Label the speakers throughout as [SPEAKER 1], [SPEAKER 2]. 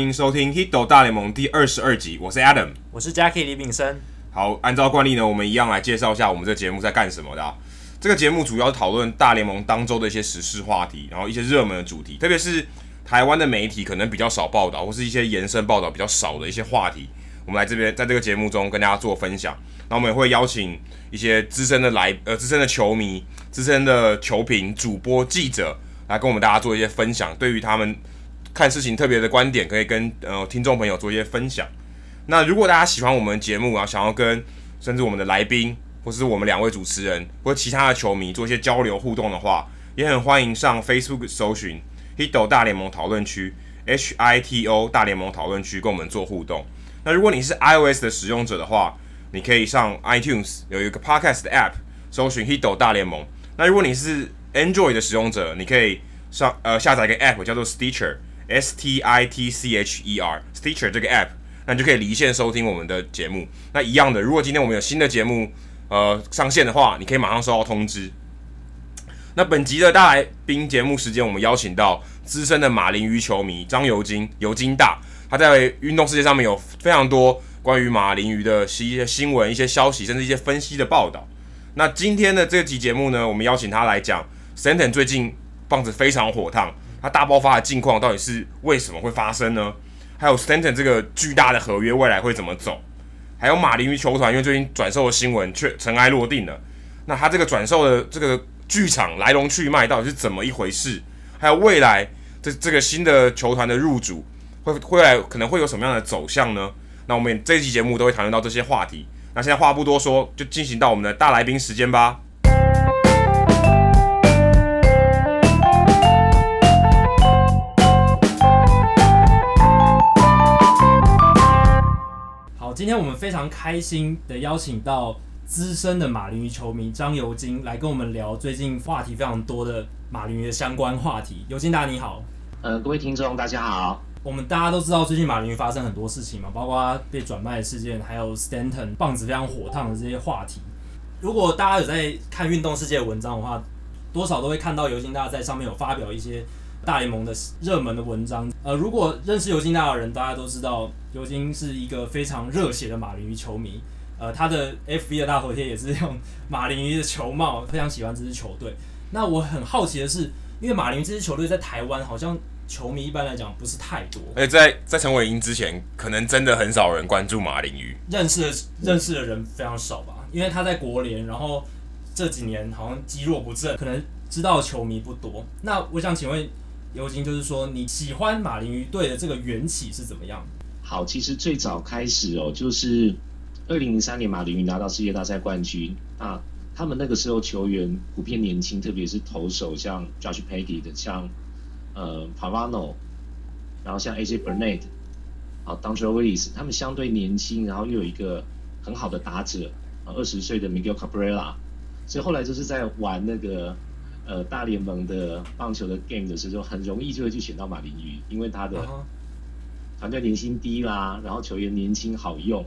[SPEAKER 1] 欢迎收听《Hito 大联盟》第二十二集，我是 Adam，
[SPEAKER 2] 我是 Jackie 李炳生。
[SPEAKER 1] 好，按照惯例呢，我们一样来介绍一下我们这个节目在干什么的啊。这个节目主要讨论大联盟当周的一些时事话题，然后一些热门的主题，特别是台湾的媒体可能比较少报道，或是一些延伸报道比较少的一些话题，我们来这边在这个节目中跟大家做分享。那我们也会邀请一些资深的来呃资深的球迷、资深的球评、主播、记者来跟我们大家做一些分享，对于他们看事情特别的观点，可以跟呃听众朋友做一些分享。那如果大家喜欢我们的节目啊，想要跟甚至我们的来宾，或是我们两位主持人或其他的球迷做一些交流互动的话，也很欢迎上 Facebook 搜寻 Hito 大联盟讨论区 H I T O 大联盟讨论区跟我们做互动。那如果你是 iOS 的使用者的话，你可以上 iTunes 有一个 Podcast 的 App 搜寻 Hito 大联盟。那如果你是 Android 的使用者，你可以上呃下载一个 App 叫做 Stitcher S T I T C H E R Stitcher 这个 App，那你就可以离线收听我们的节目。那一样的，如果今天我们有新的节目呃上线的话，你可以马上收到通知。那本集的大来宾节目时间，我们邀请到资深的马林鱼球迷张尤金，尤金大，他在运动世界上面有非常多。关于马林鱼的一些新闻、一些消息，甚至一些分析的报道。那今天的这集节目呢，我们邀请他来讲，Stanton 最近棒子非常火烫，他大爆发的近况到底是为什么会发生呢？还有 Stanton 这个巨大的合约未来会怎么走？还有马林鱼球团因为最近转售的新闻却尘埃落定了，那他这个转售的这个剧场来龙去脉到底是怎么一回事？还有未来这这个新的球团的入主会会来可能会有什么样的走向呢？那我们这一期节目都会谈论到这些话题。那现在话不多说，就进行到我们的大来宾时间吧。
[SPEAKER 2] 今天我们非常开心的邀请到资深的马林鱼球迷张尤金来跟我们聊最近话题非常多的马林鱼的相关话题。尤金大你好，
[SPEAKER 3] 呃，各位听众大家好。
[SPEAKER 2] 我们大家都知道，最近马林鱼发生很多事情嘛，包括被转卖的事件，还有 Stanton 棒子非常火烫的这些话题。如果大家有在看运动世界的文章的话，多少都会看到尤金大在上面有发表一些大联盟的热门的文章。呃，如果认识尤金大的人，大家都知道尤金是一个非常热血的马林鱼球迷。呃，他的 FB 的大头贴也是用马林鱼的球帽，非常喜欢这支球队。那我很好奇的是，因为马林鱼这支球队在台湾好像。球迷一般来讲不是太多，
[SPEAKER 1] 而且在在陈伟英之前，可能真的很少人关注马林鱼，
[SPEAKER 2] 认识的认识的人非常少吧。因为他在国联，然后这几年好像积弱不振，可能知道的球迷不多。那我想请问尤金，就是说你喜欢马林鱼队的这个缘起是怎么样？
[SPEAKER 3] 好，其实最早开始哦，就是二零零三年马林鱼拿到世界大赛冠军啊，他们那个时候球员普遍年轻，特别是投手，像 Josh Petty 的，像。呃，Pavano，然后像 AJ Burnett，好，Dontrelle Willis，他们相对年轻，然后又有一个很好的打者，二十岁的 Miguel Cabrera，所以后来就是在玩那个呃大联盟的棒球的 game 的时候，很容易就会去选到马林鱼，因为他的团队年薪低啦，然后球员年轻好用。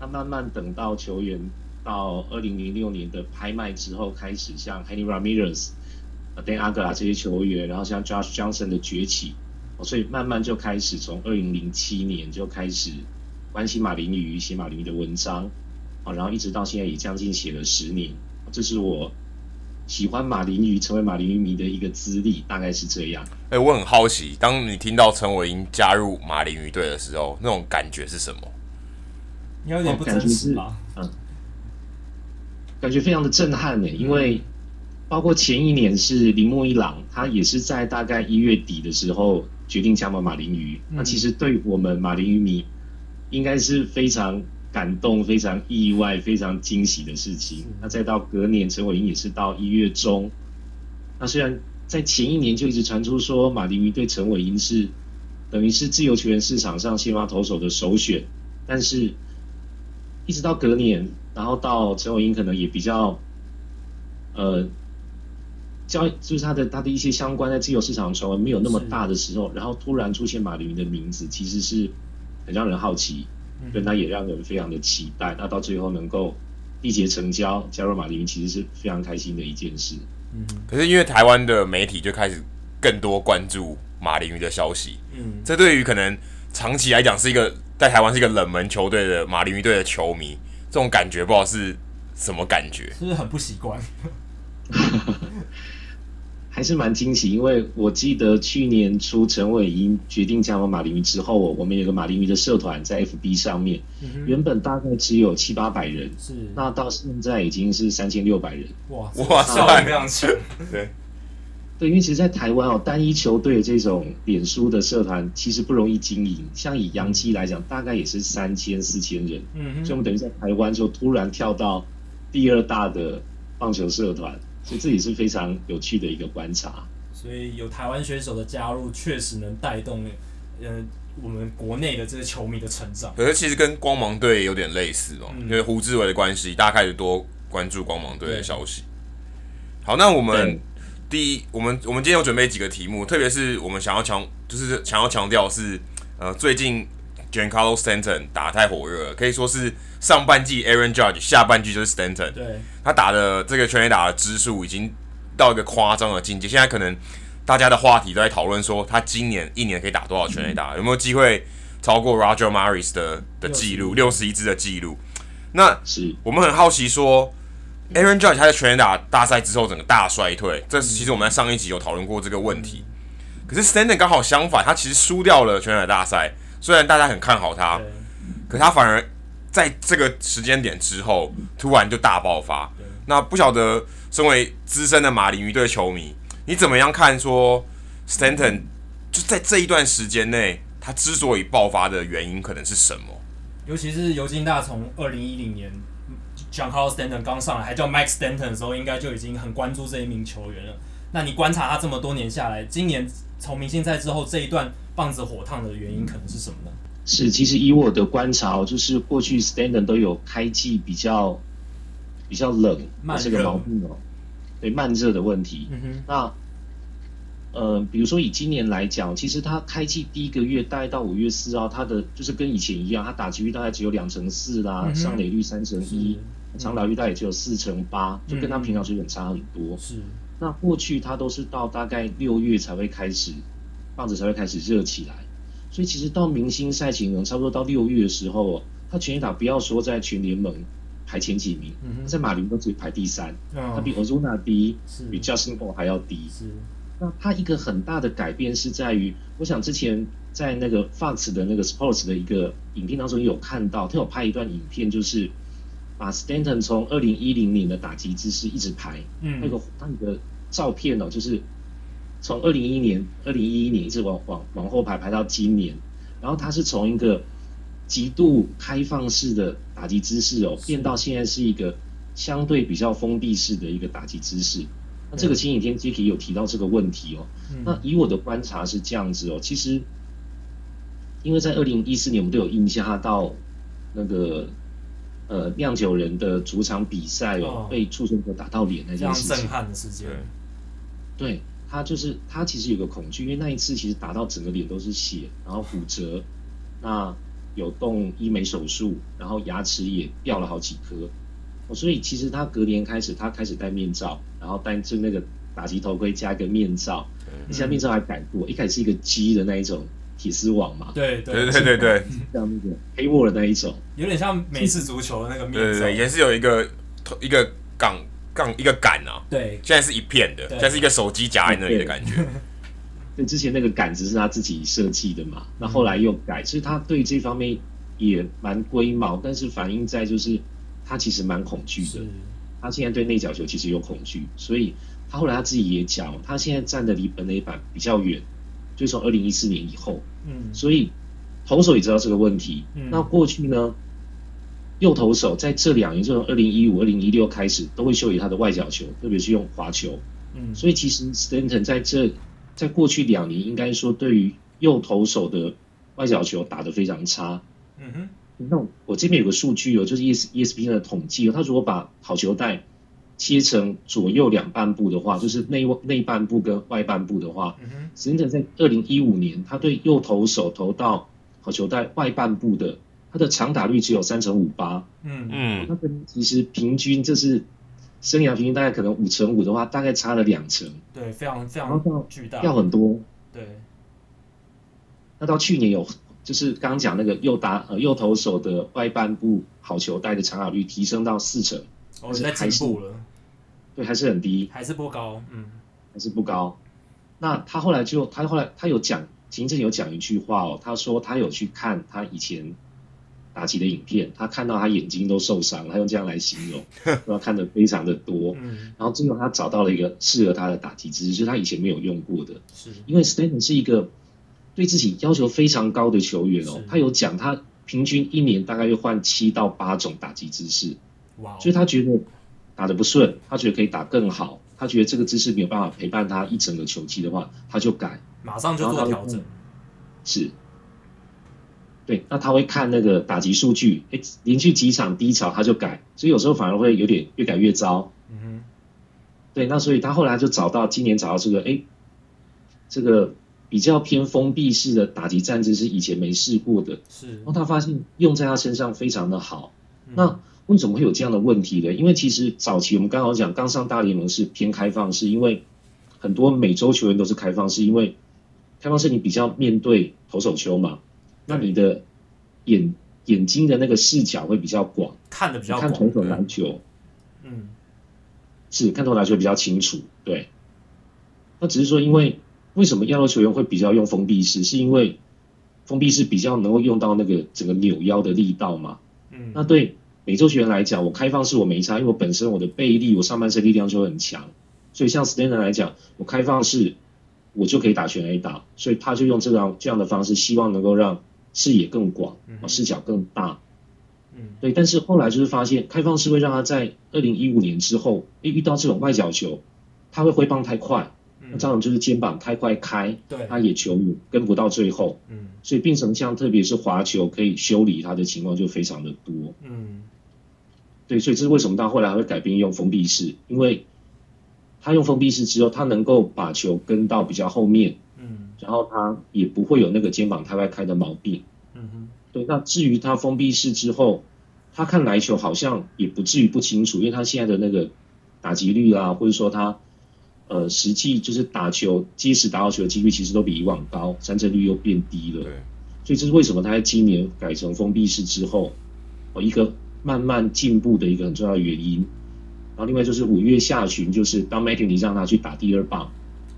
[SPEAKER 3] 那慢慢等到球员到二零零六年的拍卖之后，开始像 Henry Ramirez。Dan Uggla 这些球员，然后像 Josh Johnson 的崛起，所以慢慢就开始从二零零七年就开始关心马林鱼，写马林鱼的文章，然后一直到现在也将近写了十年，这是我喜欢马林鱼、成为马林鱼迷的一个资历，大概是这样。
[SPEAKER 1] 哎、欸，我很好奇，当你听到陈伟英加入马林鱼队的时候，那种感觉是什么？
[SPEAKER 2] 你有点不真实吧？
[SPEAKER 3] 嗯，感觉非常的震撼呢，因为。包括前一年是铃木一朗，他也是在大概一月底的时候决定加盟马林鱼。那其实对我们马林鱼迷，应该是非常感动、非常意外、非常惊喜的事情。那再到隔年，陈伟英也是到一月中。那虽然在前一年就一直传出说马林鱼对陈伟英是等于是自由球员市场上先发投手的首选，但是一直到隔年，然后到陈伟英可能也比较呃。交就是他的他的一些相关在自由市场传闻没有那么大的时候，然后突然出现马林鱼的名字，其实是很让人好奇，跟他也让人非常的期待。那到最后能够缔结成交，加入马林鱼，其实是非常开心的一件事。
[SPEAKER 1] 嗯，可是因为台湾的媒体就开始更多关注马林鱼的消息。
[SPEAKER 2] 嗯，
[SPEAKER 1] 这对于可能长期来讲是一个在台湾是一个冷门球队的马林鱼队的球迷，这种感觉不知道是什么感觉，
[SPEAKER 2] 是不是很不习惯？
[SPEAKER 3] 还是蛮惊喜，因为我记得去年初陈伟英决定加盟马林鱼之后，我们有个马林鱼的社团在 FB 上面，
[SPEAKER 2] 嗯、
[SPEAKER 3] 原本大概只有七八百人，
[SPEAKER 2] 是
[SPEAKER 3] 那到现在已经是三千六百人，
[SPEAKER 2] 哇
[SPEAKER 1] 哇，
[SPEAKER 2] 效应非常强。
[SPEAKER 1] 对，
[SPEAKER 3] 对，因为其实，在台湾哦，单一球队的这种脸书的社团其实不容易经营，像以洋基来讲，大概也是三千四千人，
[SPEAKER 2] 嗯，
[SPEAKER 3] 所以我们等于在台湾就突然跳到第二大的棒球社团。所以这也是非常有趣的一个观察。
[SPEAKER 2] 所以有台湾选手的加入，确实能带动，呃，我们国内的这些球迷的成长。
[SPEAKER 1] 可是其实跟光芒队有点类似哦，嗯、因为胡志伟的关系，大家开始多关注光芒队的消息。好，那我们第一，我们我们今天有准备几个题目，特别是我们想要强，就是想要强调是，呃，最近 Giancarlo Stanton 打太火热了，可以说是。上半季 Aaron Judge，下半季就是 Stanton。
[SPEAKER 2] 对，
[SPEAKER 1] 他打的这个全垒打的支数已经到一个夸张的境界。现在可能大家的话题都在讨论说，他今年一年可以打多少全垒打，嗯、有没有机会超过 Roger Maris 的的记录，六十一支的记录？那是我们很好奇说，Aaron Judge 他在全垒打大赛之后整个大衰退，这其实我们在上一集有讨论过这个问题。可是 Stanton 刚好相反，他其实输掉了全垒打大赛，虽然大家很看好他，可他反而。在这个时间点之后，突然就大爆发。那不晓得，身为资深的马林鱼队球迷，你怎么样看说 Stanton 就在这一段时间内，他之所以爆发的原因可能是什么？
[SPEAKER 2] 尤其是尤金大从二零一零年 Giancarlo Stanton 刚上来，还叫 Mike Stanton 的时候，应该就已经很关注这一名球员了。那你观察他这么多年下来，今年从明星赛之后这一段棒子火烫的原因可能是什么呢？
[SPEAKER 3] 是，其实以我的观察，就是过去 Stanton 都有开季比较比较冷，这个毛病哦，对慢热的问题。嗯哼。那呃，比如说以今年来讲，其实他开季第一个月，大概到五月四号，他的就是跟以前一样，他打击率大概只有两成四啦，上垒率三成一，长打率大概也只有四成八，就跟他平常水准差很多。是。那过去他都是到大概六月才会开始，棒子才会开始热起来。所以其实到明星赛前，差不多到六月的时候，他全垒打不要说在全联盟排前几名，嗯、他在马林都只排第三，哦、他比 Ozuna 低，是比 Justin Bour 还要低。是，那他一个很大的改变是在于，我想之前在那个 Fox 的那个 Sports 的一个影片当中有看到，他有拍一段影片，就是把 Stanton 从二零一零年的打击姿势一直排，嗯，那个那个照片哦，就是。从二零一一年、二零一一年一直往往往后排排到今年，然后它是从一个极度开放式的打击姿势哦，变到现在是一个相对比较封闭式的一个打击姿势。那这个前几天 Jacky 有提到这个问题哦。那以我的观察是这样子哦，其实因为在二零一四年我们都有印象，他到那个呃酿酒人的主场比赛哦，被触身球打到脸那件事情，
[SPEAKER 2] 震撼的事件，
[SPEAKER 3] 对。他就是他其实有个恐惧，因为那一次其实打到整个脸都是血，然后骨折，那有动医美手术，然后牙齿也掉了好几颗，哦，所以其实他隔年开始他开始戴面罩，然后戴就那个打击头盔加一个面罩，现在面罩还改过，一开始是一个鸡的那一种铁丝网嘛，
[SPEAKER 2] 对对
[SPEAKER 1] 对对对，
[SPEAKER 3] 像那个黑沃的那一种，
[SPEAKER 2] 有点像美式足球的那个面罩，
[SPEAKER 1] 对对对，也是有一个一个杠。杠一个杆啊，
[SPEAKER 2] 对，
[SPEAKER 1] 现在是一片的，现在是一个手机夹在那里的感觉。
[SPEAKER 3] 对，之前那个杆子是他自己设计的嘛，那后来又改，其实他对这方面也蛮龟毛，但是反映在就是他其实蛮恐惧的，他现在对内角球其实有恐惧，所以他后来他自己也讲，他现在站的离本垒板比较远，就从二零一四年以后，嗯，所以投手也知道这个问题，嗯，那过去呢？右投手在这两年，就从二零一五、二零一六开始，都会修理他的外角球，特别是用滑球。嗯，所以其实 Stanton 在这在过去两年，应该说对于右投手的外角球打得非常差。嗯哼，那我这边有个数据哦，就是 ESPN 的统计哦，他如果把好球带切成左右两半部的话，就是内内半部跟外半部的话，嗯哼，Stanton 在二零一五年，他对右投手投到好球带外半部的。他的长打率只有三成五八，嗯。嗯，那跟其实平均这是生涯平均大概可能五成五的话，大概差了两成，
[SPEAKER 2] 对，非常非常巨大，
[SPEAKER 3] 要很多，
[SPEAKER 2] 对，
[SPEAKER 3] 那到去年有就是刚刚讲那个右打呃右投手的外半部好球带的长打率提升到四成，
[SPEAKER 2] 哦，在进步了，
[SPEAKER 3] 对，还是很低，
[SPEAKER 2] 还是不高，嗯，
[SPEAKER 3] 还是不高。那他后来就他后来他有讲，行政有讲一句话哦，他说他有去看他以前。打击的影片，他看到他眼睛都受伤，他用这样来形容，然后看的非常的多。嗯，然后最后他找到了一个适合他的打击姿势，就是他以前没有用过的。是，因为 Stanton 是一个对自己要求非常高的球员哦，他有讲他平均一年大概要换七到八种打击姿势。哇，所以他觉得打的不顺，他觉得可以打更好，他觉得这个姿势没有办法陪伴他一整个球季的话，他就改，
[SPEAKER 2] 马上就做调整。
[SPEAKER 3] 是。对，那他会看那个打击数据，哎，连续几场低潮他就改，所以有时候反而会有点越改越糟。嗯哼，对，那所以他后来就找到今年找到这个，哎，这个比较偏封闭式的打击战姿是以前没试过的，是，然后他发现用在他身上非常的好。嗯、那为什么会有这样的问题呢？因为其实早期我们刚好讲刚上大联盟是偏开放式，因为很多美洲球员都是开放式，因为开放式你比较面对投手球嘛。那你的眼眼睛的那个视角会比较广，
[SPEAKER 2] 看的比较广，
[SPEAKER 3] 看同手篮球，嗯，是看同手篮球比较清楚，对。那只是说，因为为什么亚洲球员会比较用封闭式，是因为封闭式比较能够用到那个整个扭腰的力道嘛。嗯。那对美洲球员来讲，我开放式我没差，因为我本身我的背力，我上半身力量就很强，所以像 Stanton 来讲，我开放式我就可以打全 A 打，所以他就用这样这样的方式，希望能够让。视野更广，视角更大，嗯，对。但是后来就是发现，开放式会让他在二零一五年之后，一遇到这种外角球，他会挥棒太快，那这样就是肩膀太快开，对，他也球跟不到最后，嗯，所以变成像特别是滑球可以修理他的情况就非常的多，嗯，对，所以这是为什么他后来还会改变用封闭式，因为他用封闭式之后，他能够把球跟到比较后面。然后他也不会有那个肩膀太外开的毛病。嗯哼，对。那至于他封闭式之后，他看来球好像也不至于不清楚，因为他现在的那个打击率啊，或者说他呃实际就是打球即使打到球的几率其实都比以往高，三振率又变低了。对。所以这是为什么他在今年改成封闭式之后，哦一个慢慢进步的一个很重要的原因。然后另外就是五月下旬，就是当 Mattingly 你让他去打第二棒。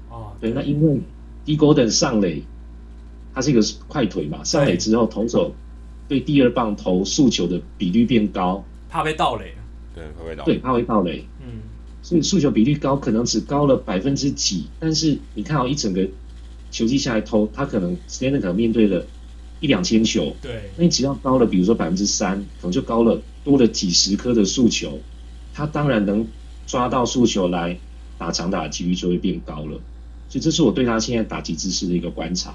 [SPEAKER 3] 哦。对，那因为。Dee Gordon 上垒，他是一个快腿嘛，上垒之后投手对第二棒投速球的比率变高，
[SPEAKER 2] 怕被盗垒，
[SPEAKER 1] 对，怕被盗垒，
[SPEAKER 3] 对，怕被盗垒，嗯，所以速球比率高，可能只高了百分之几，但是你看哦，一整个球季下来投，他可能 Stanton 可能面对了一两千球，对，那你只要高了，比如说百分之三，可能就高了多了几十颗的速球，他当然能抓到速球来打长打的几率就会变高了。所以这是我对他现在打击姿势的一个观察。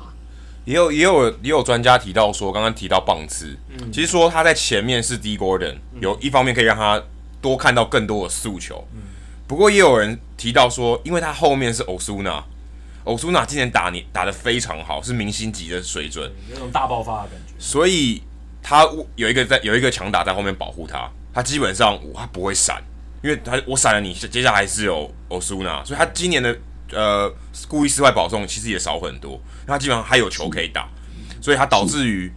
[SPEAKER 1] 也有也有也有专家提到说，刚刚提到棒次，嗯，其实说他在前面是 Dee Gordon，有一方面可以让他多看到更多的诉求。嗯，不过也有人提到说，因为他后面是 Osuna，Osuna 今年打你打得非常好，是明星级的水准，
[SPEAKER 2] 有种大爆发的感觉。
[SPEAKER 1] 所以他有一个在有一个强打在后面保护他，他基本上他不会闪，因为他我闪了你，接下来是有 Osuna，所以他今年的。呃，故意失坏保送其实也少很多，他基本上还有球可以打，所以他导致于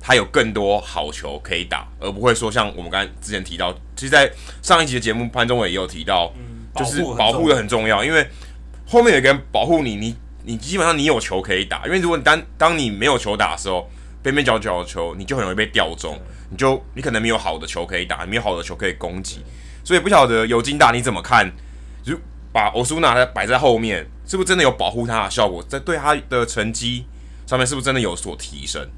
[SPEAKER 1] 他有更多好球可以打，而不会说像我们刚才之前提到，其实，在上一集的节目潘宗伟也有提到，就是保护的很重要，因为后面有个人保护你，你你基本上你有球可以打，因为如果你当当你没有球打的时候，边边角角的球你就很容易被吊中，你就你可能没有好的球可以打，没有好的球可以攻击，所以不晓得尤金大你怎么看？如把欧苏纳摆在后面，是不是真的有保护他的效果？在对他的成绩上面，是不是真的有所提升？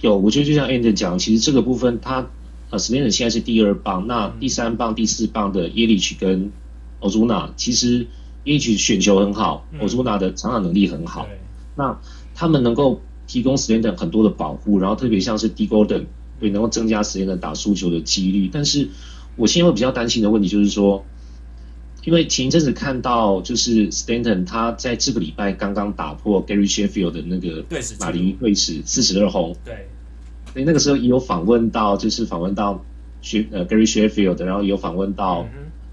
[SPEAKER 3] 有，我觉得就像 Andrew 讲，其实这个部分他呃 Stanton 现在是第二棒，那第三棒、第四棒的耶利奇跟欧苏纳，其实耶利奇选球很好，欧苏纳的长打能力很好。那他们能够提供 Stanton 很多的保护，然后特别像是 Dee Gordon，对，能够增加 Stanton 打输球的几率。但是我现在会比较担心的问题就是说。因为前一阵子看到，就是 Stanton 他在这个礼拜刚刚打破 Gary Sheffield 的那个马林鱼队史四十二轰。对，所以那个时候也有访问到，就是访问到学呃 Gary Sheffield，然后也有访问到、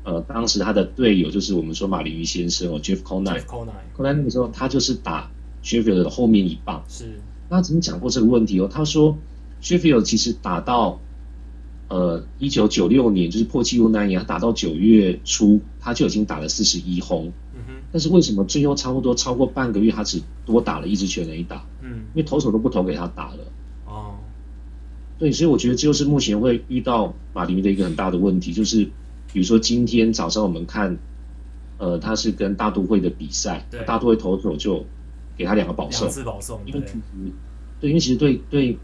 [SPEAKER 3] 嗯、呃当时他的队友，就是我们说马林鱼先生哦 Jeff Conine。Jeff Conine。后来那个时候他就是打 Sheffield 的后面一棒。
[SPEAKER 2] 是，
[SPEAKER 3] 那他曾经讲过这个问题哦，他说 Sheffield 其实打到呃一九九六年，就是破纪录那一年，他打到九月初，他就已经打了四十一
[SPEAKER 2] 轰。
[SPEAKER 3] 但是为什么最后差不多超过半个月，他只多打了一支全垒打？
[SPEAKER 2] 嗯，
[SPEAKER 3] 因为投手都不投给他打了。
[SPEAKER 2] 哦，
[SPEAKER 3] 对，所以我觉得这就是目前会遇到马林鱼的一个很大的问题，就是比如说今天早上我们看，呃，他是跟大都会的比
[SPEAKER 2] 赛，
[SPEAKER 3] 大都会投手就给他两个保送，
[SPEAKER 2] 两次保送，
[SPEAKER 3] 因为其实对，因为其实对对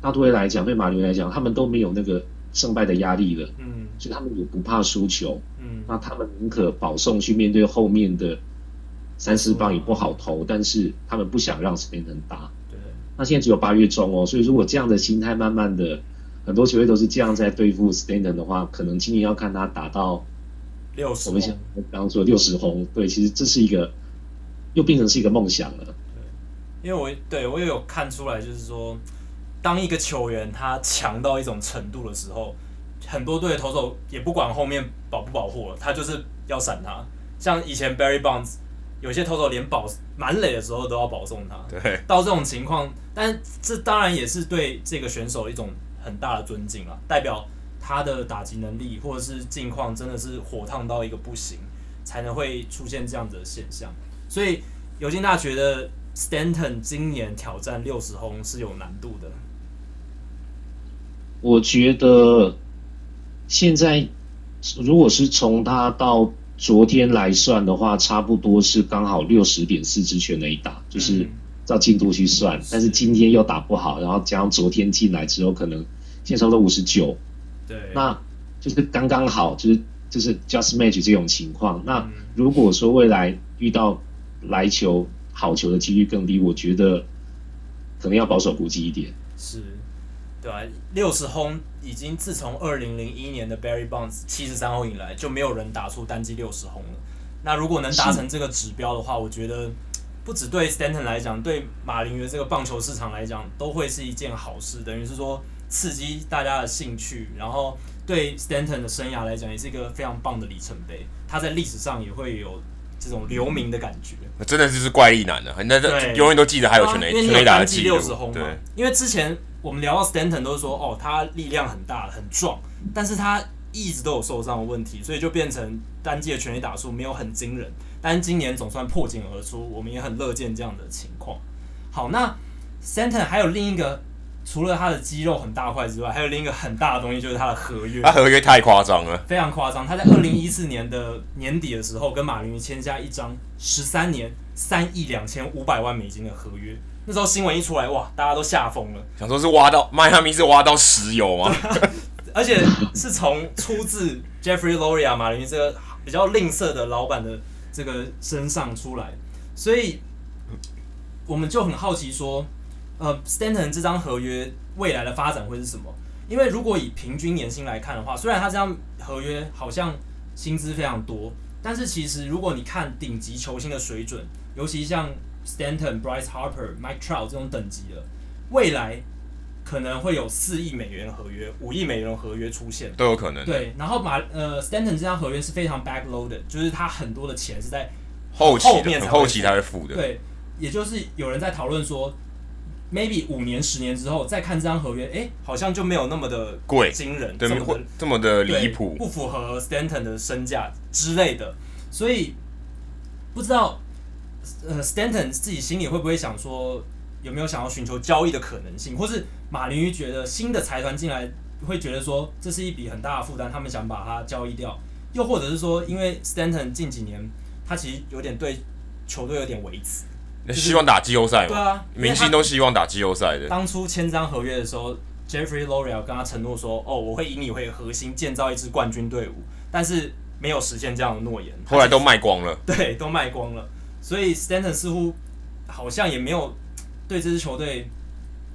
[SPEAKER 3] 大都会来讲，对马林鱼来讲，他们都没有那个胜败的压力了，
[SPEAKER 2] 嗯，
[SPEAKER 3] 所以他们也不怕输球，
[SPEAKER 2] 嗯，
[SPEAKER 3] 那他们宁可保送去面对后面的三四棒也不好投，但是他们不想让 Stanton 打。
[SPEAKER 2] 对，
[SPEAKER 3] 那现在只有八月中哦，所以如果这样的心态慢慢的，很多球队都是这样在对付 Stanton 的话，可能今年要看他打到
[SPEAKER 2] 六十，
[SPEAKER 3] 我们想刚刚说六十轰，对，其实这是一个又变成是一个梦想了。
[SPEAKER 2] 对，因为我对我也有看出来，就是说，当一个球员他强到一种程度的时候，很多队的投手也不管后面保不保护了，他就是要闪他。像以前 Barry Bonds。有些投手连保满垒的时候都要保送他，
[SPEAKER 1] 对，
[SPEAKER 2] 到这种情况，但这当然也是对这个选手一种很大的尊敬啊，代表他的打击能力或者是近况真的是火烫到一个不行，才能会出现这样子的现象。所以尤金大学的 Stanton 今年挑战六十轰是有难度的。
[SPEAKER 3] 我觉得现在如果是从他到昨天来算的话，差不多是刚好六十点四支全垒打，就是照进度去算。嗯、但是今天又打不好，然后加上昨天进来之后，可能现在差不多五十九。
[SPEAKER 2] 对，
[SPEAKER 3] 那就是刚刚好，就是就是 just match 这种情况。那如果说未来遇到来球好球的几率更低，我觉得可能要保守估计一点。
[SPEAKER 2] 是。对啊，六十轰已经自从二零零一年的 Barry Bonds 七十三轰以来，就没有人打出单季六十轰了。那如果能达成这个指标的话，我觉得不只对 Stanton 来讲，对马林鱼这个棒球市场来讲，都会是一件好事。等于是说刺激大家的兴趣，然后对 Stanton 的生涯来讲，也是一个非常棒的里程碑。他在历史上也会有这种留名的感觉。
[SPEAKER 1] 真的就是怪力男的，那这永远都记得还有全垒全垒打的记录。
[SPEAKER 2] 六十轰嘛，因为之前。我们聊到 Stanton 都是说，哦，他力量很大，很壮，但是他一直都有受伤的问题，所以就变成单季的全垒打数没有很惊人。但今年总算破茧而出，我们也很乐见这样的情况。好，那 Stanton 还有另一个，除了他的肌肉很大块之外，还有另一个很大的东西，就是他的合约。
[SPEAKER 1] 他合约太夸张了，
[SPEAKER 2] 非常夸张。他在二零一四年的年底的时候，跟马林鱼签下一张十三年三亿两千五百万美金的合约。那时候新闻一出来，哇，大家都吓疯了，
[SPEAKER 1] 想说是挖到迈阿密是挖到石油吗？
[SPEAKER 2] 而且是从出自 Jeffrey Loria 马林鱼这个比较吝啬的老板的这个身上出来，所以我们就很好奇说，呃，Stanton 这张合约未来的发展会是什么？因为如果以平均年薪来看的话，虽然他这张合约好像薪资非常多，但是其实如果你看顶级球星的水准，尤其像 Stanton、Bryce Harper、Mike Trout 这种等级的，未来可能会有四亿美元合约、五亿美元合约出现，
[SPEAKER 1] 都有可能。
[SPEAKER 2] 对，然后马呃 Stanton 这张合约是非常 backloaded，就是他很多的钱是在
[SPEAKER 1] 后
[SPEAKER 2] 后面
[SPEAKER 1] 后期才会付的。
[SPEAKER 2] 对，也就是有人在讨论说，maybe 五年、十年之后再看这张合约，哎，好像就没有那么的贵、惊人，
[SPEAKER 1] 对，
[SPEAKER 2] 这么的
[SPEAKER 1] 这么的离谱，
[SPEAKER 2] 不符合 Stanton 的身价之类的，所以不知道。呃，Stanton 自己心里会不会想说，有没有想要寻求交易的可能性，或是马林鱼觉得新的财团进来会觉得说，这是一笔很大的负担，他们想把它交易掉，又或者是说，因为 Stanton 近几年他其实有点对球队有点维持，
[SPEAKER 1] 就是、希望打季后赛嘛，
[SPEAKER 2] 对啊，
[SPEAKER 1] 明星都希望打季后赛的。
[SPEAKER 2] 当初签张合约的时候，Jeffrey Loria 跟他承诺说，哦，我会以你为核心建造一支冠军队伍，但是没有实现这样的诺言，
[SPEAKER 1] 后来都卖光了，
[SPEAKER 2] 对，都卖光了。所以 Stanton 似乎好像也没有对这支球队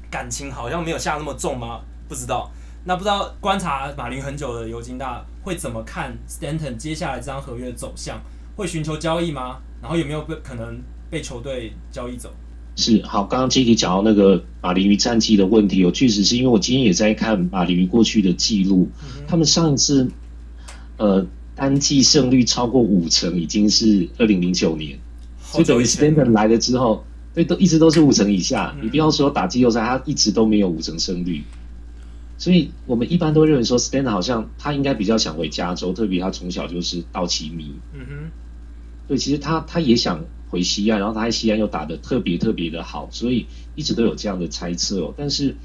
[SPEAKER 2] 感情好像没有下那么重吗？不知道。那不知道观察马林很久的尤金大会怎么看 Stanton 接下来这张合约的走向？会寻求交易吗？然后有没有被可能被球队交易走？
[SPEAKER 3] 是好，刚刚 Jacky 讲到那个马林鱼战绩的问题，我确实是因为我今天也在看马林鱼过去的记录，嗯、他们上一次呃单季胜率超过五成已经是二零零九年。就等于 Stanton 来了之后，对，都一直都是五成以下。你不要说打季后赛，他一直都没有五成胜率。所以我们一般都认为说，Stanton 好像他应该比较想回加州，特别他从小就是道奇迷。嗯哼。对，其实他他也想回西岸，然后他在西安又打得特别特别的好，所以一直都有这样的猜测哦。但是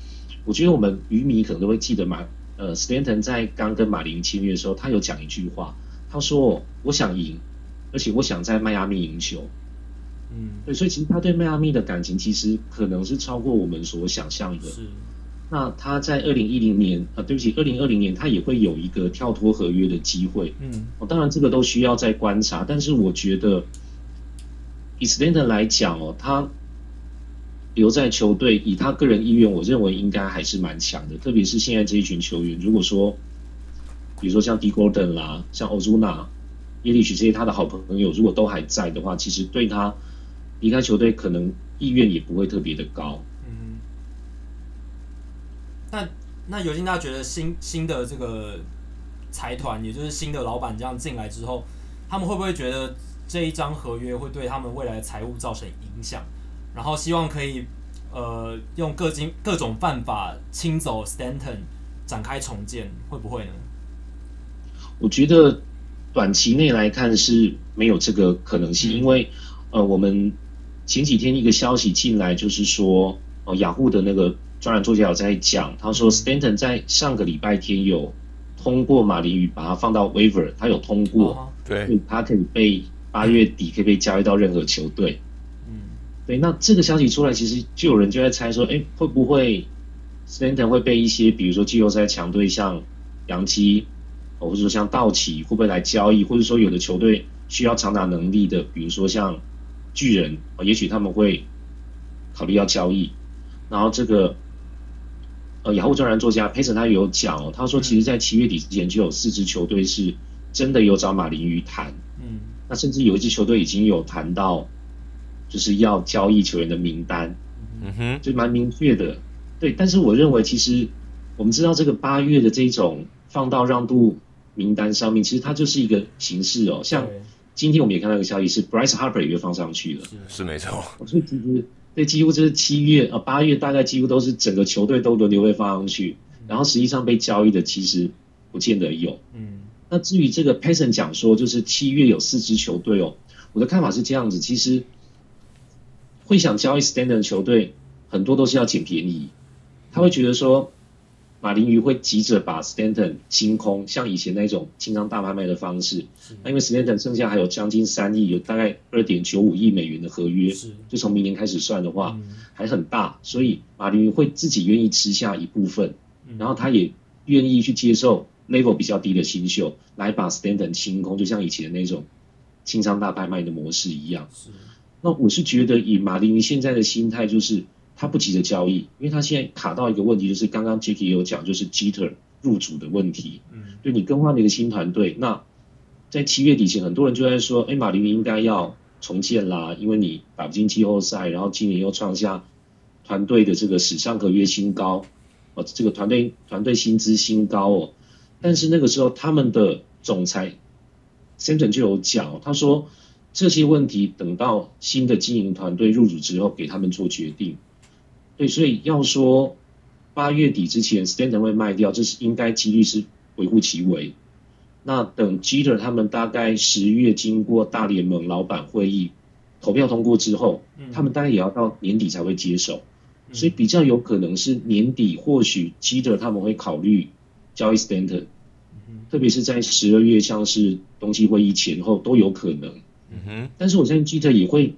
[SPEAKER 3] 我觉得我们鱼迷可能都会记得马呃，Stanton 在刚跟马林签约的时候，他有讲一句话，他说：“我想赢，而且我想在迈阿密赢球。”嗯，对，所以其实他对迈阿密的感情其实可能是超过我们所想象的。是，那他在二零一零年啊，对不起，二零二零年他也会有一个跳脱合约的机会。嗯，哦，当然这个都需要再观察，但是我觉得以 Stanton 来讲哦，他留在球队，以他个人意愿，我认为应该还是蛮强的。特别是现在这一群球员，如果说，比如说像 Dee Gordon 啦，像 Ozuna、耶利许这些他的好朋友，如果都还在的话，其实对他。离开球队可能意愿也不会特别的高。嗯，
[SPEAKER 2] 那那尤金大觉得新新的这个财团，也就是新的老板这样进来之后，他们会不会觉得这一张合约会对他们未来的财务造成影响？然后希望可以呃用各经各种办法清走 Stanton，展开重建，会不会呢？
[SPEAKER 3] 我觉得短期内来看是没有这个可能性，嗯、因为呃我们。前几天一个消息进来，就是说，哦，雅虎的那个专栏作家有在讲，他说，Stanton 在上个礼拜天有通过马林鱼把他放到 waiver，他有通过，对，他可以被八月底可以被交易到任何球队。嗯，对，那这个消息出来，其实就有人就在猜说，哎，会不会 Stanton 会被一些，比如说季后赛强队像洋基，或者说像道奇，会不会来交易，或者说有的球队需要长打能力的，比如说像。巨人也许他们会考虑要交易，然后这个呃，雅虎专栏作家佩森他有讲哦，他说其实，在七月底之前就有四支球队是真的有找马林鱼谈，嗯，那甚至有一支球队已经有谈到就是要交易球员的名单，嗯哼，就蛮明确的，对。但是我认为，其实我们知道这个八月的这种放到让渡名单上面，其实它就是一个形式哦，像。今天我们也看到一个消息，是 Bryce Harper 也放上去了，
[SPEAKER 1] 是，是没错。
[SPEAKER 3] 所以其实这几乎就是七月啊八月，大概几乎都是整个球队都轮流被放上去，然后实际上被交易的其实不见得有。嗯，那至于这个 Passan 讲说，就是七月有四支球队哦，我的看法是这样子，其实会想交易 Standard 球队很多都是要捡便宜，他会觉得说。马林鱼会急着把 Stanton 清空，像以前那种清仓大拍卖的方式。那因为 Stanton 剩下还有将近三亿，有大概二点九五亿美元的合约，就从明年开始算的话，还很大，所以马林鱼会自己愿意吃下一部分，然后他也愿意去接受 level 比较低的新秀，来把 Stanton 清空，就像以前那种清仓大拍卖的模式一样。那我是觉得以马林鱼现在的心态就是。他不急着交易，因为他现在卡到一个问题，就是刚刚 Jacky 也有讲，就是 Jeter 入主的问题。嗯，就你更换了一个新团队，那在七月底前，很多人就在说，哎，马林鱼应该要重建啦，因为你打不进季后赛，然后今年又创下团队的这个史上合约新高，哦，这个团队团队薪资新高哦。但是那个时候，他们的总裁 Stanton 就有讲，他说这些问题等到新的经营团队入主之后，给他们做决定。对，所以要说八月底之前，Stanton 会卖掉，这是应该几率是微乎其微。那等 Jeter 他们大概十月经过大联盟老板会议投票通过之后，他们大概也要到年底才会接手，所以比较有可能是年底，或许 Jeter 他们会考虑交易 Stanton，特别是在十二月，像是冬季会议前后都有可能。嗯哼，但是我相信 Jeter 也会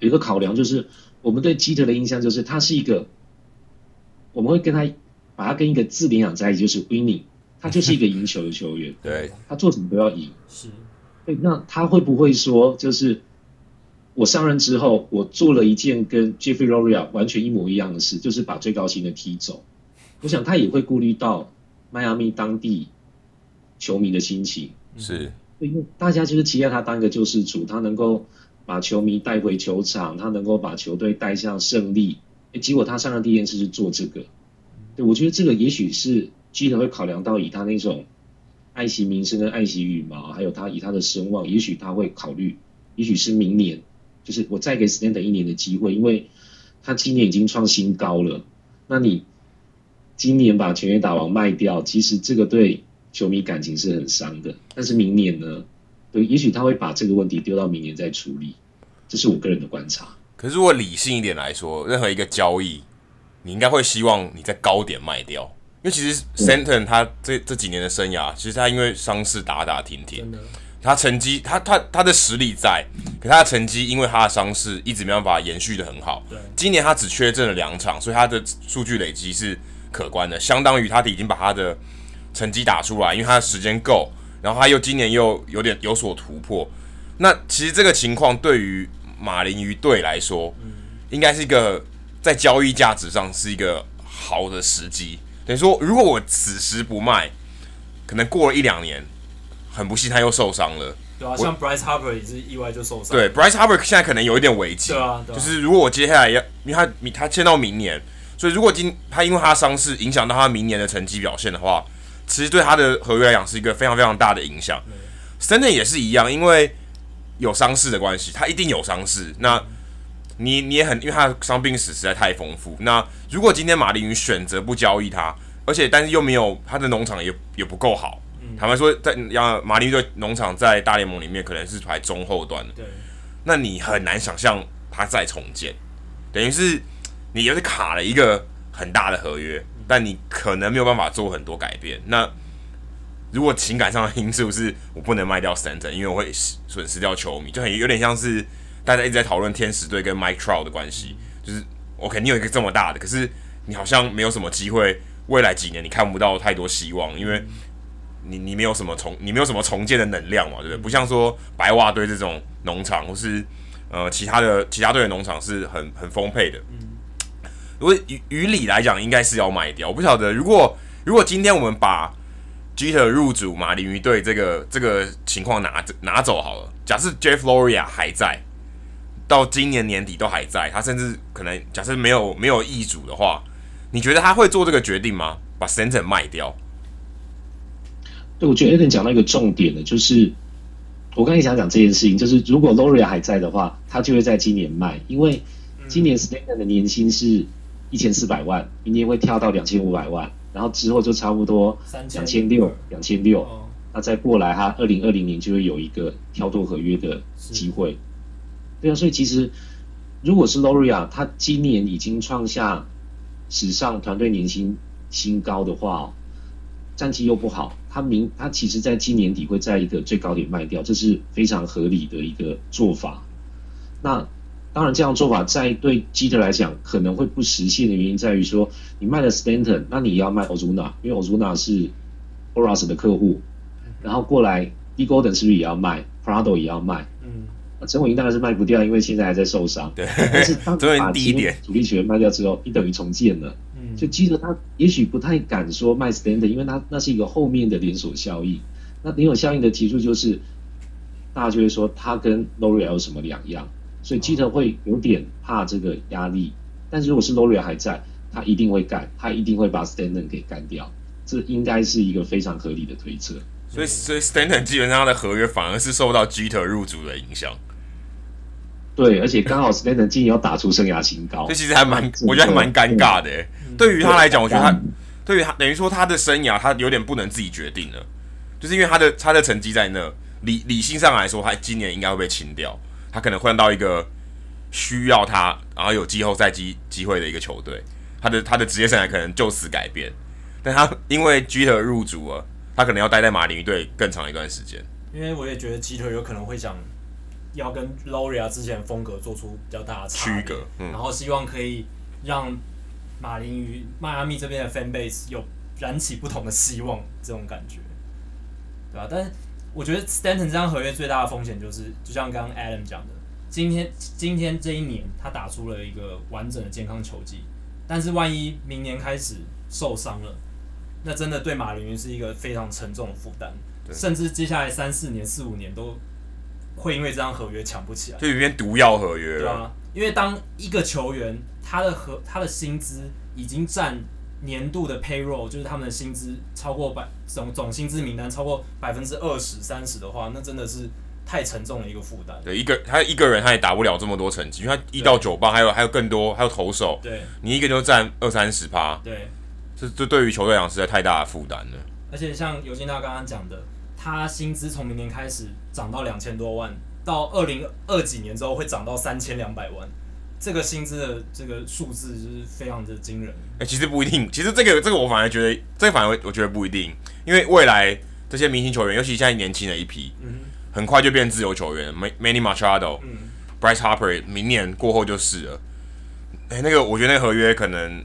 [SPEAKER 3] 有一个考量，就是。我们对基德的印象就是他是一个，我们会跟他把他跟一个字联想在一起，就是 winning，他就是一个赢球的球员。
[SPEAKER 1] 对，
[SPEAKER 3] 他做什么都要赢。是，对，那他会不会说，就是我上任之后，我做了一件跟 Jeffrey Loria 完全一模一样的事，就是把最高薪的踢走。我想他也会顾虑到迈阿密当地球迷的心情。
[SPEAKER 1] 是，
[SPEAKER 3] 因为大家就是期待他当一个救世主，他能够。把球迷带回球场，他能够把球队带向胜利。诶，结果他上任第一件事是做这个。对，我觉得这个也许是基德会考量到以他那种爱惜名声跟爱惜羽毛，还有他以他的声望，也许他会考虑，也许是明年就是我再给 Stand 一年的机会，因为他今年已经创新高了。那你今年把全员打王卖掉，其实这个对球迷感情是很伤的。但是明年呢？对，也许他会把这个问题丢到明年再处理，这是我个人的观察。
[SPEAKER 1] 可是如果理性一点来说，任何一个交易，你应该会希望你在高点卖掉，因为其实 Stanton 他这这几年的生涯，其实他因为伤势打打停停，他成绩他他他的实力在，可他的成绩因为他的伤势一直没办法延续的很好。对，今年他只缺阵了两场，所以他的数据累积是可观的，相当于他已经把他的成绩打出来，因为他的时间够，然后他又今年又有点有所突破。那其实这个情况对于马林鱼队来说，应该是一个。在交易价值上是一个好的时机，等于说，如果我此时不卖，可能过了一两年，很不幸他又受伤了。
[SPEAKER 2] 对啊，像 Bryce Harper 也是意外就受伤。
[SPEAKER 1] 对，Bryce Harper 现在可能有一点危机。
[SPEAKER 2] 对啊，对啊，
[SPEAKER 1] 就是如果我接下来要，因为他他签到明年，所以如果今他因为他伤势影响到他明年的成绩表现的话，其实对他的合约来讲是一个非常非常大的影响。Stanton 也是一样，因为有伤势的关系，他一定有伤势。那你你也很，因为他的伤病史实在太丰富。那如果今天马林鱼选择不交易他，而且但是又没有他的农场也也不够好，嗯、坦白说，在要马林鱼队农场在大联盟里面可能是排中后段的。对，那你很难想象他再重建，等于是你又是卡了一个很大的合约，但你可能没有办法做很多改变。那如果情感上的因素是我不能卖掉三阵因为我会损失掉球迷，就很有点像是。大家一直在讨论天使队跟 Mike Trout 的关系，就是，OK，你有一个这么大的，可是你好像没有什么机会，未来几年你看不到太多希望，因为你你没有什么重，你没有什么重建的能量嘛，对不对？不像说白袜队这种农场，或是呃其他的其他队的农场是很很丰沛的。如果于于理来讲，应该是要卖掉。我不晓得，如果如果今天我们把 Jeter 入主马林鱼队这个这个情况拿拿走好了，假设 Jeff Loria 还在。到今年年底都还在，他甚至可能假设没有没有易主的话，你觉得他会做这个决定吗？把 Stanton 卖掉？
[SPEAKER 3] 对，我觉得 Eden 讲到一个重点的，就是我刚才想讲这件事情，就是如果 Loria 还在的话，他就会在今年卖，因为今年 s t a n t e n 的年薪是一千四百万，明年会跳到两千五百万，然后之后就差不多两千六两千六，那再过来，他二零二零年就会有一个跳脱合约的机会。对啊，所以其实如果是 Loria，他今年已经创下史上团队年薪新高的话，战绩又不好，他明他其实在今年底会在一个最高点卖掉，这是非常合理的一个做法。那当然，这样做法在对基特来讲可能会不实现的原因在于说，你卖了 Stanton，那你要卖 Ozuna，因为 Ozuna 是 Oras 的客户，然后过来 Dee Gordon 是不是也要卖？Prado 也要卖？嗯。陈伟霆当然是卖不掉，因为现在还在受伤。对，但是当把 第一点主力球员卖掉之后，你等于重建了。嗯，就基特他也许不太敢说卖 Stanton，因为他那是一个后面的连锁效应。那连锁效应的提出就是，大家就会说他跟 Loria 有什么两样，所以基特会有点怕这个压力。但是如果是 Loria 还在，他一定会干，他一定会把 Stanton 给干掉。这应该是一个非常合理的推测。
[SPEAKER 1] 所以，所以 Stanton 基本上他的合约反而是受到 Jeter 入主的影响。
[SPEAKER 3] 对，而且刚好 Stanton 今年要打出生涯新高，
[SPEAKER 1] 这其实还蛮，我觉得还蛮尴尬的。对于他来讲，我觉得他，对于他等于说他的生涯，他有点不能自己决定了，就是因为他的他的成绩在那，理理性上来说，他今年应该会被清掉，他可能换到一个需要他，然后有季后赛机机会的一个球队，他的他的职业生涯可能就此改变。但他因为 Jeter 入主了，他可能要待在马林鱼队更长一段时间。
[SPEAKER 2] 因为我也觉得 Jeter 有可能会想。要跟 Loria 之前风格做出比较大的区隔，嗯，然后希望可以让马林鱼迈阿密这边的 fan base 有燃起不同的希望，这种感觉，对吧、啊？但是我觉得 Stanton 这张合约最大的风险就是，就像刚刚 Adam 讲的，今天今天这一年他打出了一个完整的健康球季，但是万一明年开始受伤了，那真的对马林鱼是一个非常沉重的负担，甚至接下来三四年、四五年都。会因为这张合约抢不起来，
[SPEAKER 1] 就有点毒药合约了。
[SPEAKER 2] 对啊，因为当一个球员他的合他的薪资已经占年度的 payroll，就是他们的薪资超过百总总薪资名单超过百分之二十三十的话，那真的是太沉重的一个负担。
[SPEAKER 1] 对，一个他一个人他也打不了这么多成绩，因为他一到九棒还有还有更多，还有投手，
[SPEAKER 2] 对，
[SPEAKER 1] 你一个就占二三十趴，
[SPEAKER 2] 对，
[SPEAKER 1] 这这对于球队来讲实在太大的负担了。
[SPEAKER 2] 而且像尤金娜刚刚讲的，他薪资从明年开始涨到两千多万，到二零二几年之后会涨到三千两百万。这个薪资的这个数字就是非常的惊人。
[SPEAKER 1] 哎、欸，其实不一定，其实这个这个我反而觉得，这个反而我觉得不一定，因为未来这些明星球员，尤其现在年轻的一批，嗯，很快就变自由球员，Manny Machado，嗯，Bryce Harper，明年过后就是了。哎、欸，那个我觉得那个合约可能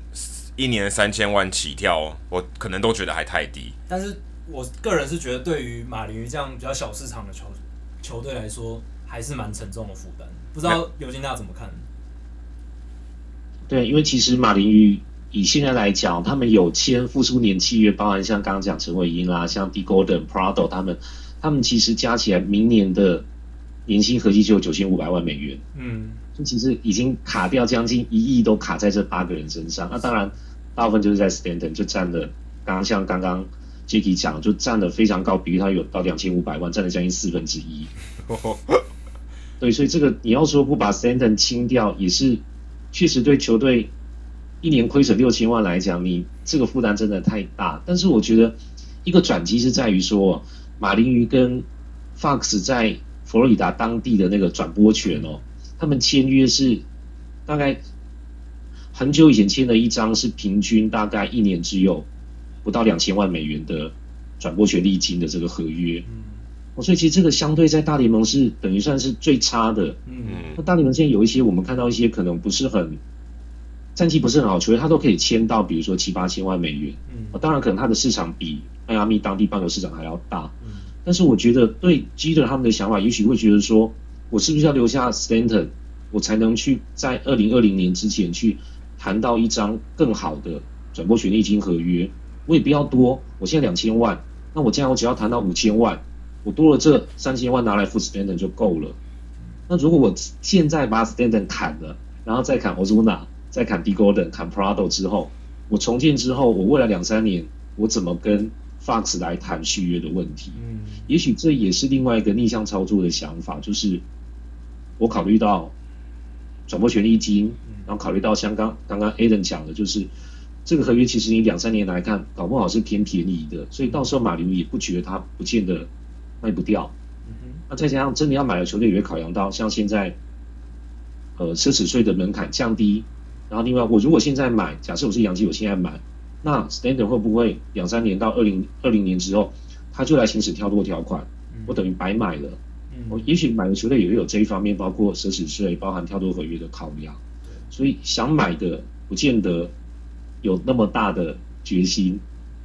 [SPEAKER 1] 一年三千万起跳，我可能都觉得还太低。
[SPEAKER 2] 但是我个人是觉得，对于马林鱼这样比较小市场的球球队来说，还是蛮沉重的负担。不知道尤金娜怎么看？
[SPEAKER 3] 对，因为其实马林鱼以现在来讲，他们有签复数年契约，包含像刚刚讲陈伟英啦，像 Dee Gordon、Prado 他们，他们其实加起来明年的年薪合计就有九千五百万美元。嗯，就其实已经卡掉将近一亿，都卡在这八个人身上。那当然，大部分就是在 Stanton 就占了，刚刚像刚刚 Jacky 讲，就占了非常高比例，他有到两千五百万，占了将近四分之一。对，所以这个你要说不把 Stanton 清掉，也是。确实对球队一年亏损六千万来讲，你这个负担真的太大。但是我觉得一个转机是在于说，马林鱼跟 Fox 在佛罗里达当地的那个转播权哦，他们签约是大概很久以前签了一张，是平均大概一年只有不到两千万美元的转播权利金的这个合约。哦，所以其实这个相对在大联盟是等于算是最差的。嗯，那大联盟现在有一些我们看到一些可能不是很战绩不是很好球员，他都可以签到，比如说七八千万美元。嗯，当然可能他的市场比迈阿密当地棒球市场还要大。嗯，但是我觉得对基德他们的想法，也许会觉得说，我是不是要留下 Stanton，我才能去在二零二零年之前去谈到一张更好的转播权利金合约？我也不要多，我现在两千万，那我这样我只要谈到五千万。我多了这三千万拿来付 Stanton 就够了。那如果我现在把 Stanton 砍了，然后再砍 Ozuna，再砍 Dee Gordon，砍 Prado 之后，我重建之后，我未来两三年我怎么跟 Fox 来谈续约的问题？嗯，也许这也是另外一个逆向操作的想法，就是我考虑到转播权利金，然后考虑到像刚刚刚 Adam 讲的，就是这个合约其实你两三年来看，搞不好是偏便宜的，所以到时候马林也不觉得他不见得。卖不掉，那再加上真的要买的球队也会考量到，像现在，呃，奢侈税的门槛降低，然后另外我如果现在买，假设我是杨基，我现在买，那 Standard 会不会两三年到二零二零年之后，他就来行使跳脱条款，我等于白买了，我也许买的球队也会有这一方面，包括奢侈税、包含跳脱合约的考量，所以想买的不见得有那么大的决心，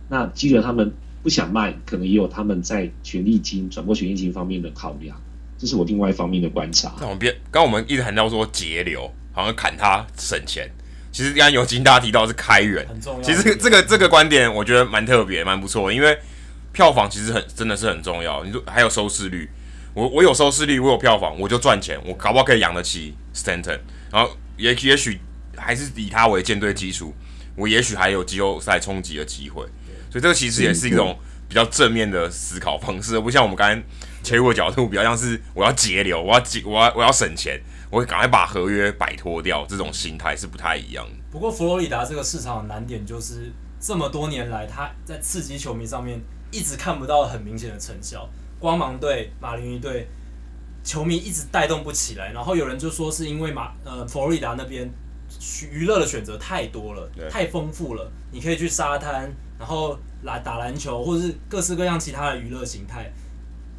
[SPEAKER 3] 那基于他们。不想卖，可能也有他们在权利金、转播权利金方面的考量，这是我另外一方面的观察。
[SPEAKER 1] 那我们别，刚刚我们一直谈到说节流，好像砍他省钱。其实刚刚尤金大家提到是开源，很重要。其实这个这个观点我觉得蛮特别、蛮不错，因为票房其实很真的是很重要。你说还有收视率，我我有收视率，我有票房，我就赚钱，我搞不好可以养得起 Stanton，然后也也许还是以他为舰队基础，我也许还有季后赛冲击的机会。所以这个其实也是一种比较正面的思考方式，而不像我们刚才切入的角度，比较像是我要节流，我要节，我要我要省钱，我会赶快把合约摆脱掉，这种心态是不太一样的。
[SPEAKER 2] 不过佛罗里达这个市场的难点就是，这么多年来他在刺激球迷上面一直看不到很明显的成效。光芒队、马林鱼队球迷一直带动不起来，然后有人就说是因为马呃佛罗里达那边。娱乐的选择太多了，太丰富了。你可以去沙滩，然后来打篮球，或者是各式各样其他的娱乐形态。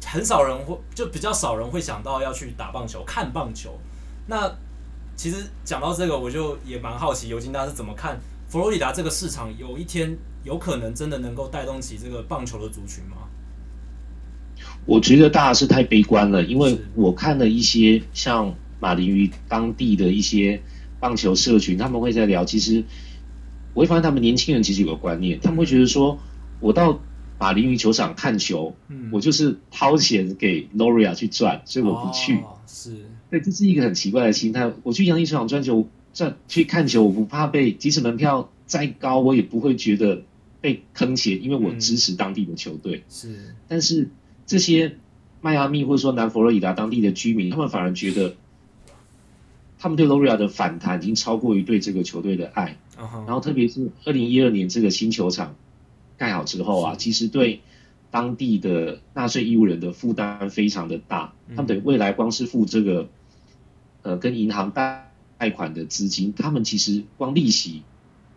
[SPEAKER 2] 很少人会，就比较少人会想到要去打棒球、看棒球。那其实讲到这个，我就也蛮好奇，尤金大是怎么看佛罗里达这个市场？有一天有可能真的能够带动起这个棒球的族群吗？
[SPEAKER 3] 我觉得大家是太悲观了，因为我看了一些像马林鱼当地的一些。棒球社群，他们会在聊。其实我会发现，他们年轻人其实有个观念，他们会觉得说，我到马林鱼球场看球，嗯、我就是掏钱给 Loria 去赚，所以我不去。哦、是，对，这是一个很奇怪的心态。我去洋基球场赚球，赚去看球，我不怕被，即使门票再高，我也不会觉得被坑钱，因为我支持当地的球队。是、嗯，但是这些迈阿密或者说南佛罗里达当地的居民，他们反而觉得，他们对 Loria 的反弹已经超过于对这个球队的爱。Uh huh. 然后特别是二零一二年这个新球场盖好之后啊，其实对当地的纳税义务人的负担非常的大。他们等于未来光是付这个，呃，跟银行贷贷款的资金，他们其实光利息，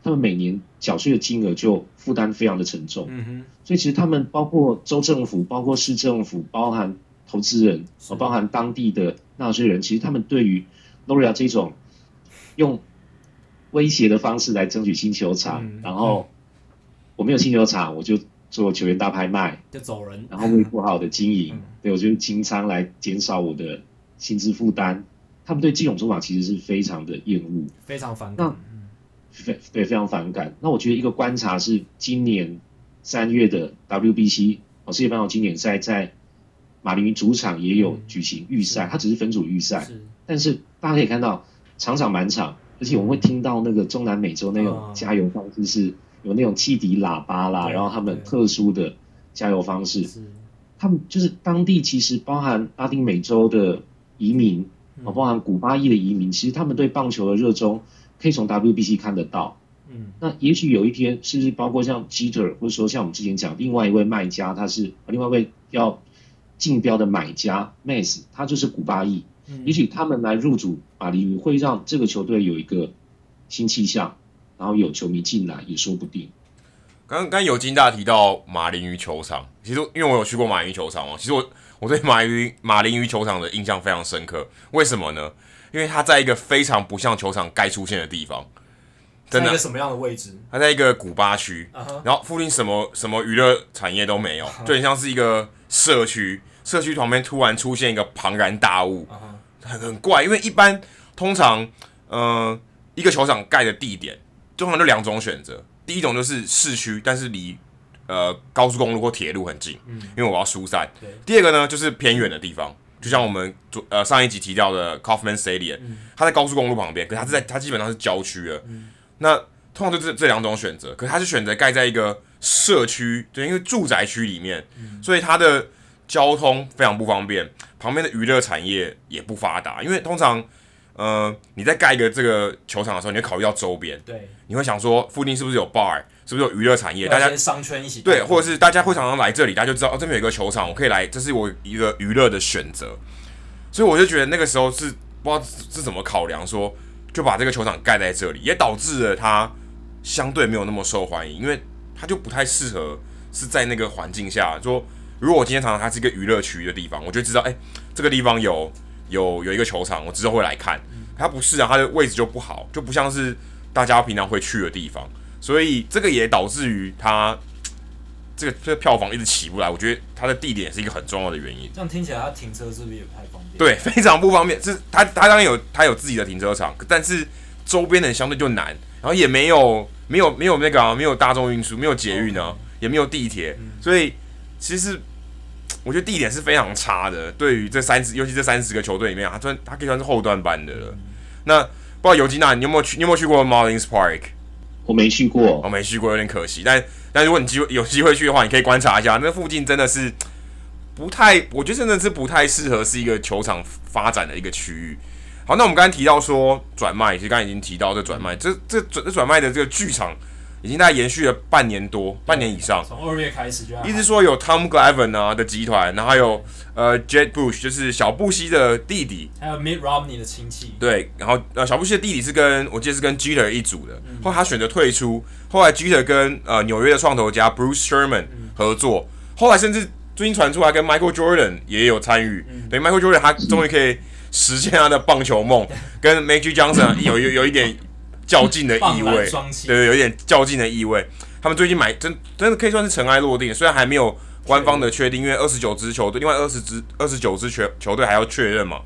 [SPEAKER 3] 他们每年缴税的金额就负担非常的沉重。嗯哼。所以其实他们包括州政府、包括市政府、包含投资人、是包含当地的纳税人，其实他们对于 Loria 这种用威胁的方式来争取新球场，嗯、然后我没有新球场，我就做球员大拍卖，
[SPEAKER 2] 就走人，
[SPEAKER 3] 然后会不好的经营，
[SPEAKER 2] 嗯、
[SPEAKER 3] 对我就清仓来减少我的薪资负担。他们对这种做法其实是非常的厌恶，
[SPEAKER 2] 非常反感。
[SPEAKER 3] 非对非常反感。那我觉得一个观察是，今年三月的 WBC 哦，世界棒球经典赛在马林鱼主场也有举行预赛，嗯、它只是分组预赛，是但是大家可以看到场场满场。而且我们会听到那个中南美洲那种加油方式是有那种汽笛喇叭啦，然后他们特殊的加油方式。他们就是当地其实包含拉丁美洲的移民，包含古巴裔的移民，其实他们对棒球的热衷可以从 WBC 看得到。嗯，那也许有一天，是不是包括像 Jeter，或者说像我们之前讲另外一位卖家，他是另外一位要竞标的买家，Mass，他就是古巴裔。也许他们来入主马林鱼，会让这个球队有一个新气象，然后有球迷进来也说不定。
[SPEAKER 1] 刚刚有金大提到马林鱼球场，其实因为我有去过马林鱼球场哦，其实我我对马林鱼马林鱼球场的印象非常深刻。为什么呢？因为它在一个非常不像球场该出现的地方，
[SPEAKER 2] 真的。在一个什么样的位置？
[SPEAKER 1] 它在一个古巴区，uh huh. 然后附近什么什么娱乐产业都没有，就很像是一个社区。社区旁边突然出现一个庞然大物。Uh huh. 很很怪，因为一般通常，呃，一个球场盖的地点，通常就两种选择。第一种就是市区，但是离呃高速公路或铁路很近，嗯，因为我要疏散。对第二个呢，就是偏远的地方，就像我们昨呃上一集提到的 Kauffman Stadium，嗯，它在高速公路旁边，可是它是在它基本上是郊区了。嗯，那通常就这这两种选择，可是它是选择盖在一个社区，对，因为住宅区里面，嗯，所以它的。交通非常不方便，旁边的娱乐产业也不发达，因为通常，呃，你在盖一个这个球场的时候，你会考虑到周边，
[SPEAKER 2] 对，
[SPEAKER 1] 你会想说附近是不是有 bar，是不是有娱乐产业，大家
[SPEAKER 2] 商圈一起
[SPEAKER 1] 对，或者是大家会常常来这里，大家就知道哦，这边有一个球场，我可以来，这是我一个娱乐的选择，所以我就觉得那个时候是不知道是怎么考量，说就把这个球场盖在这里，也导致了它相对没有那么受欢迎，因为它就不太适合是在那个环境下说。如果我今天常常它是一个娱乐区的地方，我就知道，哎、欸，这个地方有有有一个球场，我之后会来看。它不是啊，它的位置就不好，就不像是大家平常会去的地方，所以这个也导致于它这个这个票房一直起不来。我觉得它的地点也是一个很重要的原因。
[SPEAKER 2] 这样听起来，它停车是不是也不太方便？
[SPEAKER 1] 对，非常不方便。是它它当然有它有自己的停车场，但是周边的相对就难，然后也没有没有没有那个、啊、没有大众运输，没有捷运呢，也没有地铁，所以其实。我觉得地点是非常差的，对于这三十，尤其这三十个球队里面，他算他可以算是后段班的了。那不知道尤金娜，你有没有去？你有没有去过 Marlins Park？
[SPEAKER 3] 我没去过，
[SPEAKER 1] 我没去过，有点可惜。但但如果你机会有机会去的话，你可以观察一下，那附近真的是不太，我觉得真的是不太适合是一个球场发展的一个区域。好，那我们刚才提到说转卖，其实刚才已经提到这转卖，这这转这转卖的这个剧场。已经大概延续了半年多，半年以上。
[SPEAKER 2] 从二月开始就
[SPEAKER 1] 一直说有 Tom Glavine 啊的集团，然后还有呃 Jed Bush，就是小布希的弟弟，
[SPEAKER 2] 还有 Mitt Romney 的亲戚。
[SPEAKER 1] 对，然后呃小布希的弟弟是跟我记得是跟 Jeter 一组的，后来他选择退出，后来 Jeter 跟呃纽约的创投家 Bruce Sherman 合作，后来甚至最近传出来跟 Michael Jordan 也有参与，等于 Michael Jordan 他终于可以实现他的棒球梦，跟 Magic Johnson 有有有一点。较劲的意味，对对，有点较劲的意味。他们最近买真真的可以算是尘埃落定，虽然还没有官方的确定，因为二十九支球队，另外二十支二十九支球球队还要确认嘛。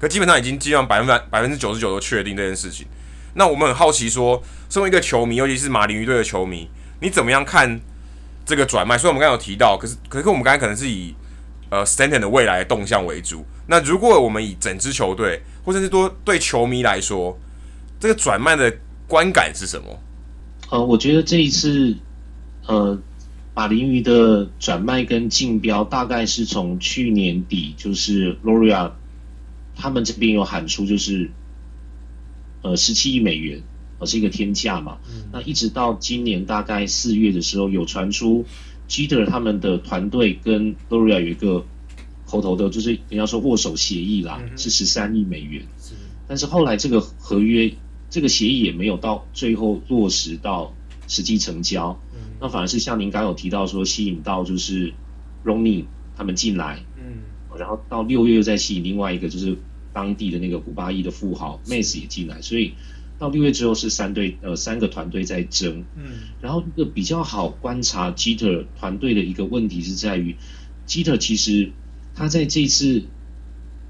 [SPEAKER 1] 可基本上已经基本上百分百百分之九十九都确定这件事情。那我们很好奇说，身为一个球迷，尤其是马林鱼队的球迷，你怎么样看这个转卖？虽然我们刚刚有提到，可是可是我们刚才可能是以呃 Stanton 的未来的动向为主。那如果我们以整支球队，或者是说对球迷来说，这个转卖的观感是什么？
[SPEAKER 3] 呃，我觉得这一次，呃，马林鱼的转卖跟竞标大概是从去年底，就是 Loria 他们这边有喊出，就是呃十七亿美元，呃是一个天价嘛。嗯、那一直到今年大概四月的时候，有传出 Jeter 他们的团队跟 Loria 有一个口头的，就是人家说握手协议啦，嗯、是十三亿美元。但是后来这个合约，这个协议也没有到最后落实到实际成交。那反而是像您刚刚有提到说，吸引到就是 Ronnie 他们进来，嗯，然后到六月又再吸引另外一个就是当地的那个古巴裔的富豪 Mace 也进来，所以到六月之后是三队呃三个团队在争，嗯，然后一个比较好观察 Jeter 团队的一个问题是在于 Jeter 其实他在这次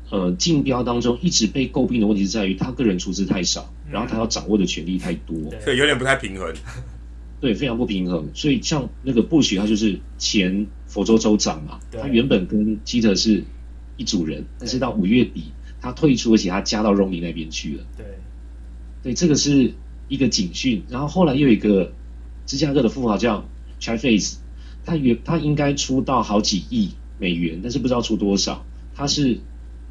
[SPEAKER 3] 呃竞标当中一直被诟病的问题是在于他个人出资太少，然后他要掌握的权力太多，
[SPEAKER 1] 所以有点不太平衡。
[SPEAKER 3] 对，非常不平衡。所以像那个布许，他就是前佛州州长嘛，他原本跟基特是一组人，但是到五月底他退出，而且他加到荣尼那边去了。对，对，这个是一个警讯。然后后来又有一个芝加哥的富豪叫 Chad Faze，他原他应该出到好几亿美元，但是不知道出多少。他是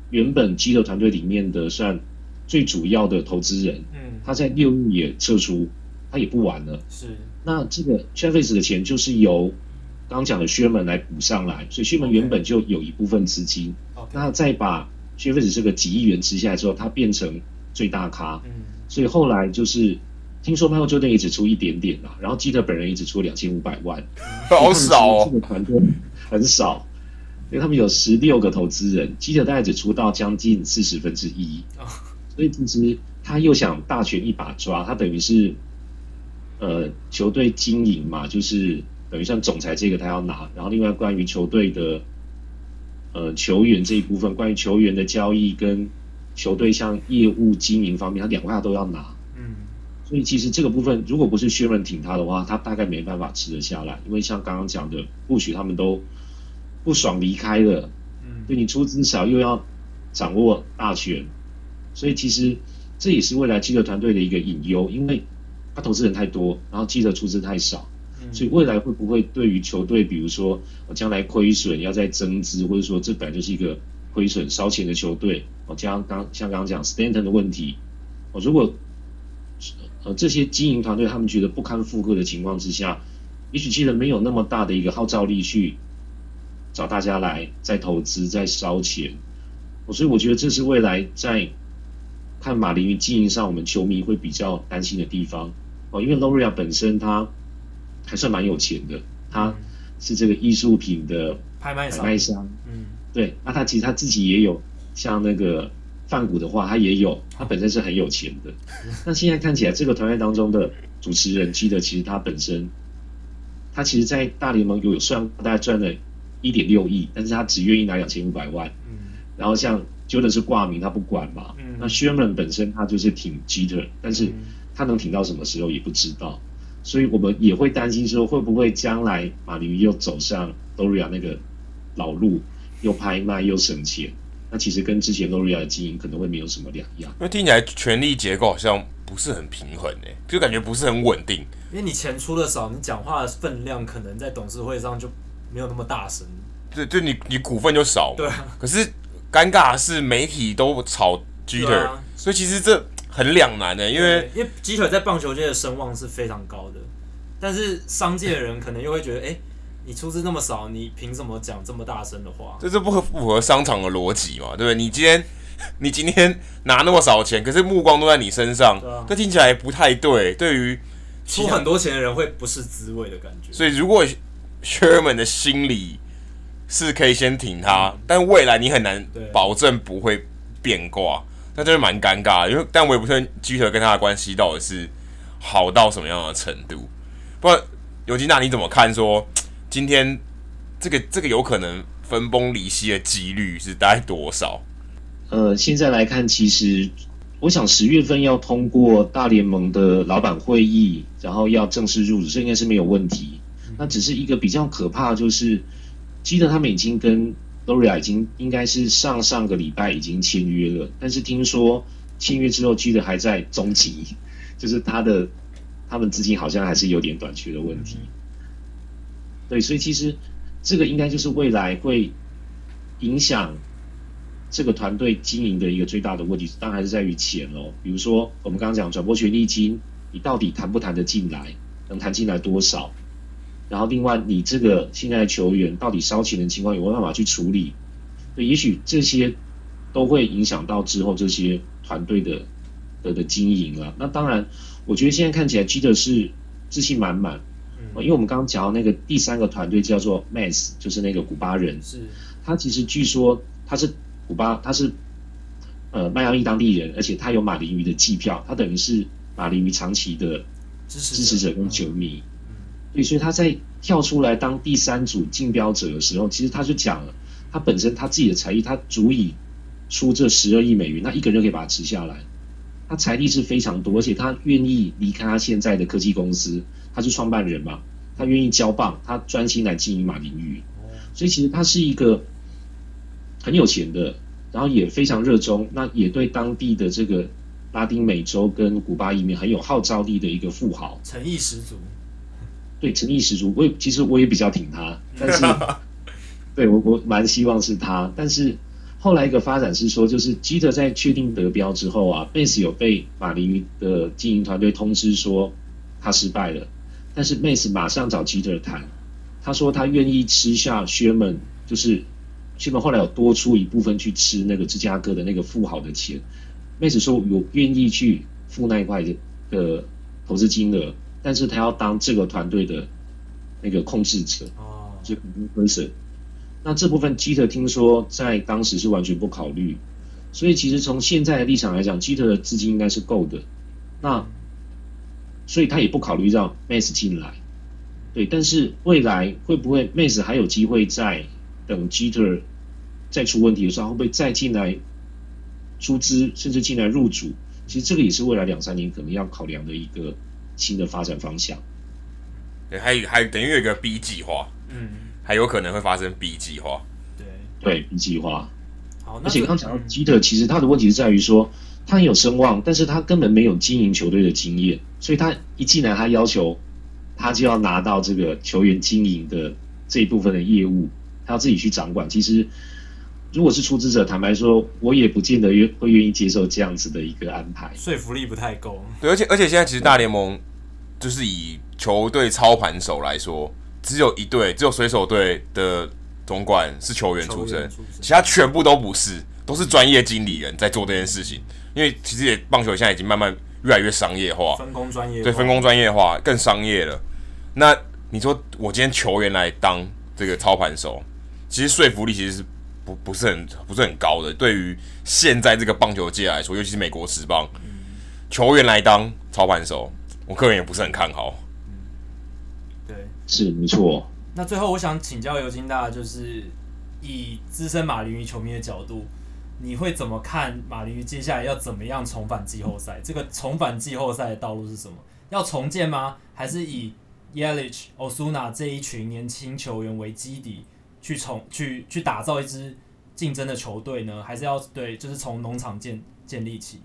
[SPEAKER 3] 原本基特团队里面的算最主要的投资人。嗯，他在六月也撤出。他也不玩了，是。那这个 Chavis 的钱就是由刚刚讲的 Sherman 来补上来，所以 Sherman 原本就有一部分资金。Okay. 那再把 Chavis 这个几亿元吃下来之后，他变成最大咖。嗯。所以后来就是听说 Michael Jordan 也只出一点点啦，然后基特本人也只出两千五百万，
[SPEAKER 1] 好少哦。
[SPEAKER 3] 这个团队很少，因为他们有十六个投资人，基特大概只出到将近四十分之一。所以其实他又想大权一把抓，他等于是。呃，球队经营嘛，就是等于像总裁这个他要拿，然后另外关于球队的呃球员这一部分，关于球员的交易跟球队像业务经营方面，他两块他都要拿。嗯，所以其实这个部分如果不是 Sherman 挺他的话，他大概没办法吃得下来，因为像刚刚讲的，或许他们都不爽离开了。嗯，对你出资少又要掌握大权，所以其实这也是未来记者团队的一个隐忧，因为。他投资人太多，然后记者出资太少，所以未来会不会对于球队，比如说我将来亏损要再增资，或者说这本来就是一个亏损烧钱的球队，我将刚像刚刚讲 Stanton 的问题，我如果呃这些经营团队他们觉得不堪负荷的情况之下，也许记得没有那么大的一个号召力去找大家来再投资再烧钱，所以我觉得这是未来在看马林鱼经营上，我们球迷会比较担心的地方。哦，因为 Loria 本身他还算蛮有钱的，他是这个艺术品的拍卖商，拍卖商，嗯，对，那他其实他自己也有，像那个范谷的话，他也有，他本身是很有钱的。那现在看起来，这个团队当中的主持人记得，其实他本身，他其实，在大联盟有算大概赚了一点六亿，但是他只愿意拿两千五百万。嗯，然后像 Jordan 是挂名，他不管嘛。嗯，那 Sherman 本身他就是挺 Jeter，但是。他能挺到什么时候也不知道，所以我们也会担心说，会不会将来马林鱼又走上 Loria 那个老路，又拍卖又省钱？那其实跟之前 Loria 的经营可能会没有什么两样。
[SPEAKER 1] 因为听起来权力结构好像不是很平衡诶，就感觉不是很稳定。
[SPEAKER 2] 因为你钱出的少，你讲话的分量可能在董事会上就没有那么大声。
[SPEAKER 1] 对，就你你股份就少。对。啊可是尴尬的是媒体都炒 Jeter，啊，所以其实这。很两难的、欸，因为
[SPEAKER 2] 因为鸡腿在棒球界的声望是非常高的，但是商界的人可能又会觉得，哎、欸，你出资那么少，你凭什么讲这么大声的话？
[SPEAKER 1] 这是不符合商场的逻辑嘛？对不对？你今天 你今天拿那么少钱，可是目光都在你身上，这、啊、听起来不太对。对于
[SPEAKER 2] 出很多钱的人会不是滋味的感觉。
[SPEAKER 1] 所以如果 Sherman 的心理是可以先挺他，嗯、但未来你很难保证不会变卦。那就是蛮尴尬的，因为但我也不确定基特跟他的关系到底是好到什么样的程度。不过尤金娜你怎么看说？说 今天这个这个有可能分崩离析的几率是大概多少？
[SPEAKER 3] 呃，现在来看，其实我想十月份要通过大联盟的老板会议，然后要正式入职，这应该是没有问题。那只是一个比较可怕，就是基特他们已经跟。Loria 已经应该是上上个礼拜已经签约了，但是听说签约之后记得还在中期，就是他的他们资金好像还是有点短缺的问题。对，所以其实这个应该就是未来会影响这个团队经营的一个最大的问题，当然还是在于钱哦。比如说我们刚刚讲转播权利金，你到底谈不谈得进来，能谈进来多少？然后另外你这个现在的球员到底烧钱的情况有没有办法去处理？对，也许这些都会影响到之后这些团队的的的经营啊。那当然，我觉得现在看起来基德是自信满满。因为我们刚刚讲到那个第三个团队叫做 Mass，就是那个古巴人，
[SPEAKER 2] 是，
[SPEAKER 3] 他其实据说他是古巴，他是呃迈阿密当地人，而且他有马林鱼的季票，他等于是马林鱼长期的支持者跟球迷，对，所以他在跳出来当第三组竞标者的时候，其实他就讲了，他本身他自己的财力，他足以出这十二亿美元，那一个人就可以把它吃下来，他财力是非常多，而且他愿意离开他现在的科技公司。他是创办人嘛，他愿意交棒，他专心来经营马林鱼，所以其实他是一个很有钱的，然后也非常热衷，那也对当地的这个拉丁美洲跟古巴移民很有号召力的一个富豪，
[SPEAKER 2] 诚意十足。
[SPEAKER 3] 对，诚意十足。我也其实我也比较挺他，但是 对我我蛮希望是他，但是后来一个发展是说，就是基特在确定得标之后啊，贝斯有被马林鱼的经营团队通知说他失败了。但是 Mets 马上找基特谈，他说他愿意吃下 Sherman，就是 Sherman 后来有多出一部分去吃那个芝加哥的那个富豪的钱。Mets 说有愿意去付那一块的的投资金额，但是他要当这个团队的那个控制者，哦，就 person。那这部分基特听说在当时是完全不考虑，所以其实从现在的立场来讲，基特的资金应该是够的。那所以他也不考虑让 Mets 进来，对，但是未来会不会 Mets 还有机会在等 Jeter 再出问题的时候，会不会再进来出资，甚至进来入主？其实这个也是未来两三年可能要考量的一个新的发展方向。
[SPEAKER 1] 对，还还等于有一个 B 计划，嗯，还有可能会发生 B 计划。
[SPEAKER 3] 对对，B 计划。好，而且刚刚讲到 Jeter，其实他的问题是在于说。他很有声望，但是他根本没有经营球队的经验，所以他一进来，他要求他就要拿到这个球员经营的这一部分的业务，他要自己去掌管。其实，如果是出资者，坦白说，我也不见得愿会愿意接受这样子的一个安排，
[SPEAKER 2] 说服力不太够。
[SPEAKER 1] 对，而且而且现在其实大联盟就是以球队操盘手来说，只有一队，只有水手队的总管是球员出身，出身其他全部都不是，都是专业经理人在做这件事情。因为其实也棒球现在已经慢慢越来越商业化，
[SPEAKER 2] 分工专业，
[SPEAKER 1] 对，分工专业化更商业了。那你说我今天球员来当这个操盘手，其实说服力其实是不不是很不是很高的。对于现在这个棒球界来说，尤其是美国职棒，嗯、球员来当操盘手，我个人也不是很看好。
[SPEAKER 2] 对，
[SPEAKER 3] 是没错。
[SPEAKER 2] 那最后我想请教尤金大，就是以资深马林鱼球迷的角度。你会怎么看马林鱼接下来要怎么样重返季后赛？这个重返季后赛的道路是什么？要重建吗？还是以 Yelich、Osuna 这一群年轻球员为基底去从去去打造一支竞争的球队呢？还是要对，就是从农场建建立起？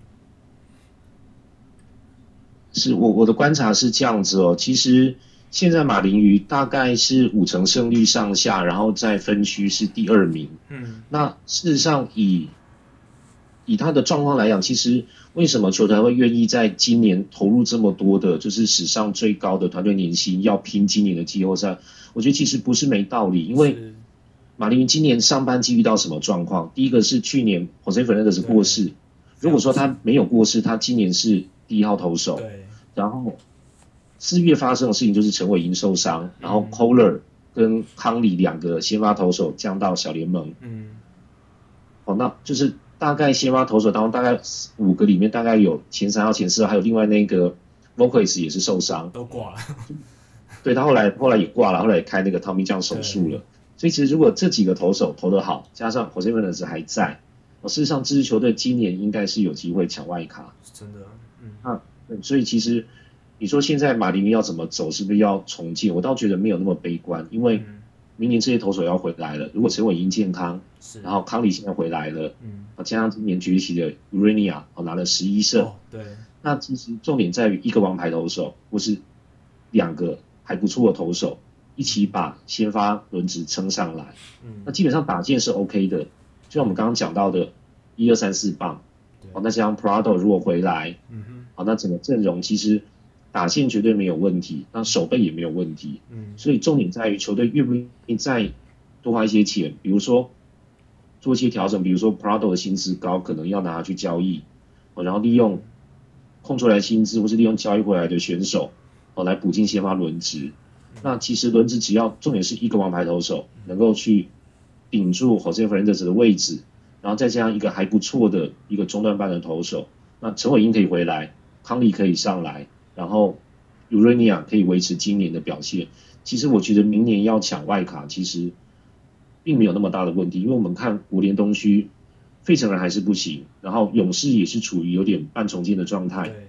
[SPEAKER 3] 是我我的观察是这样子哦。其实现在马林鱼大概是五成胜率上下，然后在分区是第二名。嗯，那事实上以以他的状况来讲，其实为什么球队会愿意在今年投入这么多的，就是史上最高的团队年薪，要拼今年的季后赛？我觉得其实不是没道理，因为马林鱼今年上半季遇到什么状况？第一个是去年 Jose Fernandez 过世，如果说他没有过世，他今年是第一号投手。对。然后四月发生的事情就是陈伟英受伤，然后 Koehler 跟康里两个先发投手降到小联盟。嗯。哦，那就是。大概先发投手当中，大概五个里面大概有前三号、前四号，还有另外那个 Vogelbach 也是受伤，
[SPEAKER 2] 都挂了。
[SPEAKER 3] 对，他后来后来也挂了，后来也开那个 Tommy John 手术了。所以其实如果这几个投手投得好，加上 Jose Fernandez 还在，哦，事实上这支球队今年应该是有机会抢外卡。
[SPEAKER 2] 真的，嗯，
[SPEAKER 3] 那，所以其实你说现在马林鱼要怎么走，是不是要重建？我倒觉得没有那么悲观，因为。明年这些投手要回来了，如果陈伟英健康，是，然后康里现在回来了，嗯，加上今年崛起的 Urania 哦，拿了十一胜，
[SPEAKER 2] 对，
[SPEAKER 3] 那其实重点在于一个王牌投手，或是两个还不错的投手，一起把先发轮值撑上来。
[SPEAKER 2] 嗯，
[SPEAKER 3] 那基本上打线是 OK 的，就像我们刚刚讲到的，一二三四棒，好，那像 Prado 如果回来，
[SPEAKER 2] 嗯哼，
[SPEAKER 3] 好，那整个阵容其实打线绝对没有问题，那守备也没有问题。
[SPEAKER 2] 嗯，
[SPEAKER 3] 所以重点在于球队愿不愿意再多花一些钱，比如说做一些调整，比如说 Prado 的薪资高，可能要拿去交易，哦然后利用空出来薪资，或是利用交易回来的选手，哦，来补进先发轮值。那其实轮值只要重点是一个王牌投手能够去顶住 Jose Fernandez 的位置，然后再加上一个还不错的一个中段班的投手，那陈伟英可以回来，康利可以上来，然后 Urania 可以维持今年的表现。其实我觉得明年要抢外卡，其实并没有那么大的问题，因为我们看国联东区，费城人还是不行，然后勇士也是处于有点半重建的状态。
[SPEAKER 2] 对，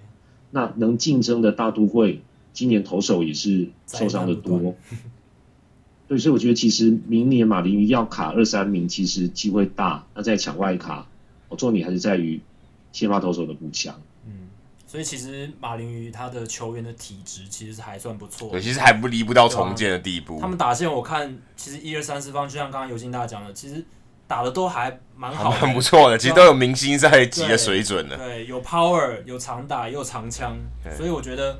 [SPEAKER 3] 那能竞争的大都会。今年投手也是受伤的多，对，所以我觉得其实明年马林鱼要卡二三名，其实机会大。那在抢外卡，我重点还是在于先发投手的补强。
[SPEAKER 2] 嗯，所以其实马林鱼他的球员的体质其实还算不错，
[SPEAKER 1] 对，其实还不离不到重建的地步。
[SPEAKER 2] 他们打线我看，其实一二三四方，就像刚刚尤金大讲的，其实打的都还蛮好，
[SPEAKER 1] 很不错的，其实都有明星在级的水准的。
[SPEAKER 2] 对，有 power，有长打，也有长枪，所以我觉得。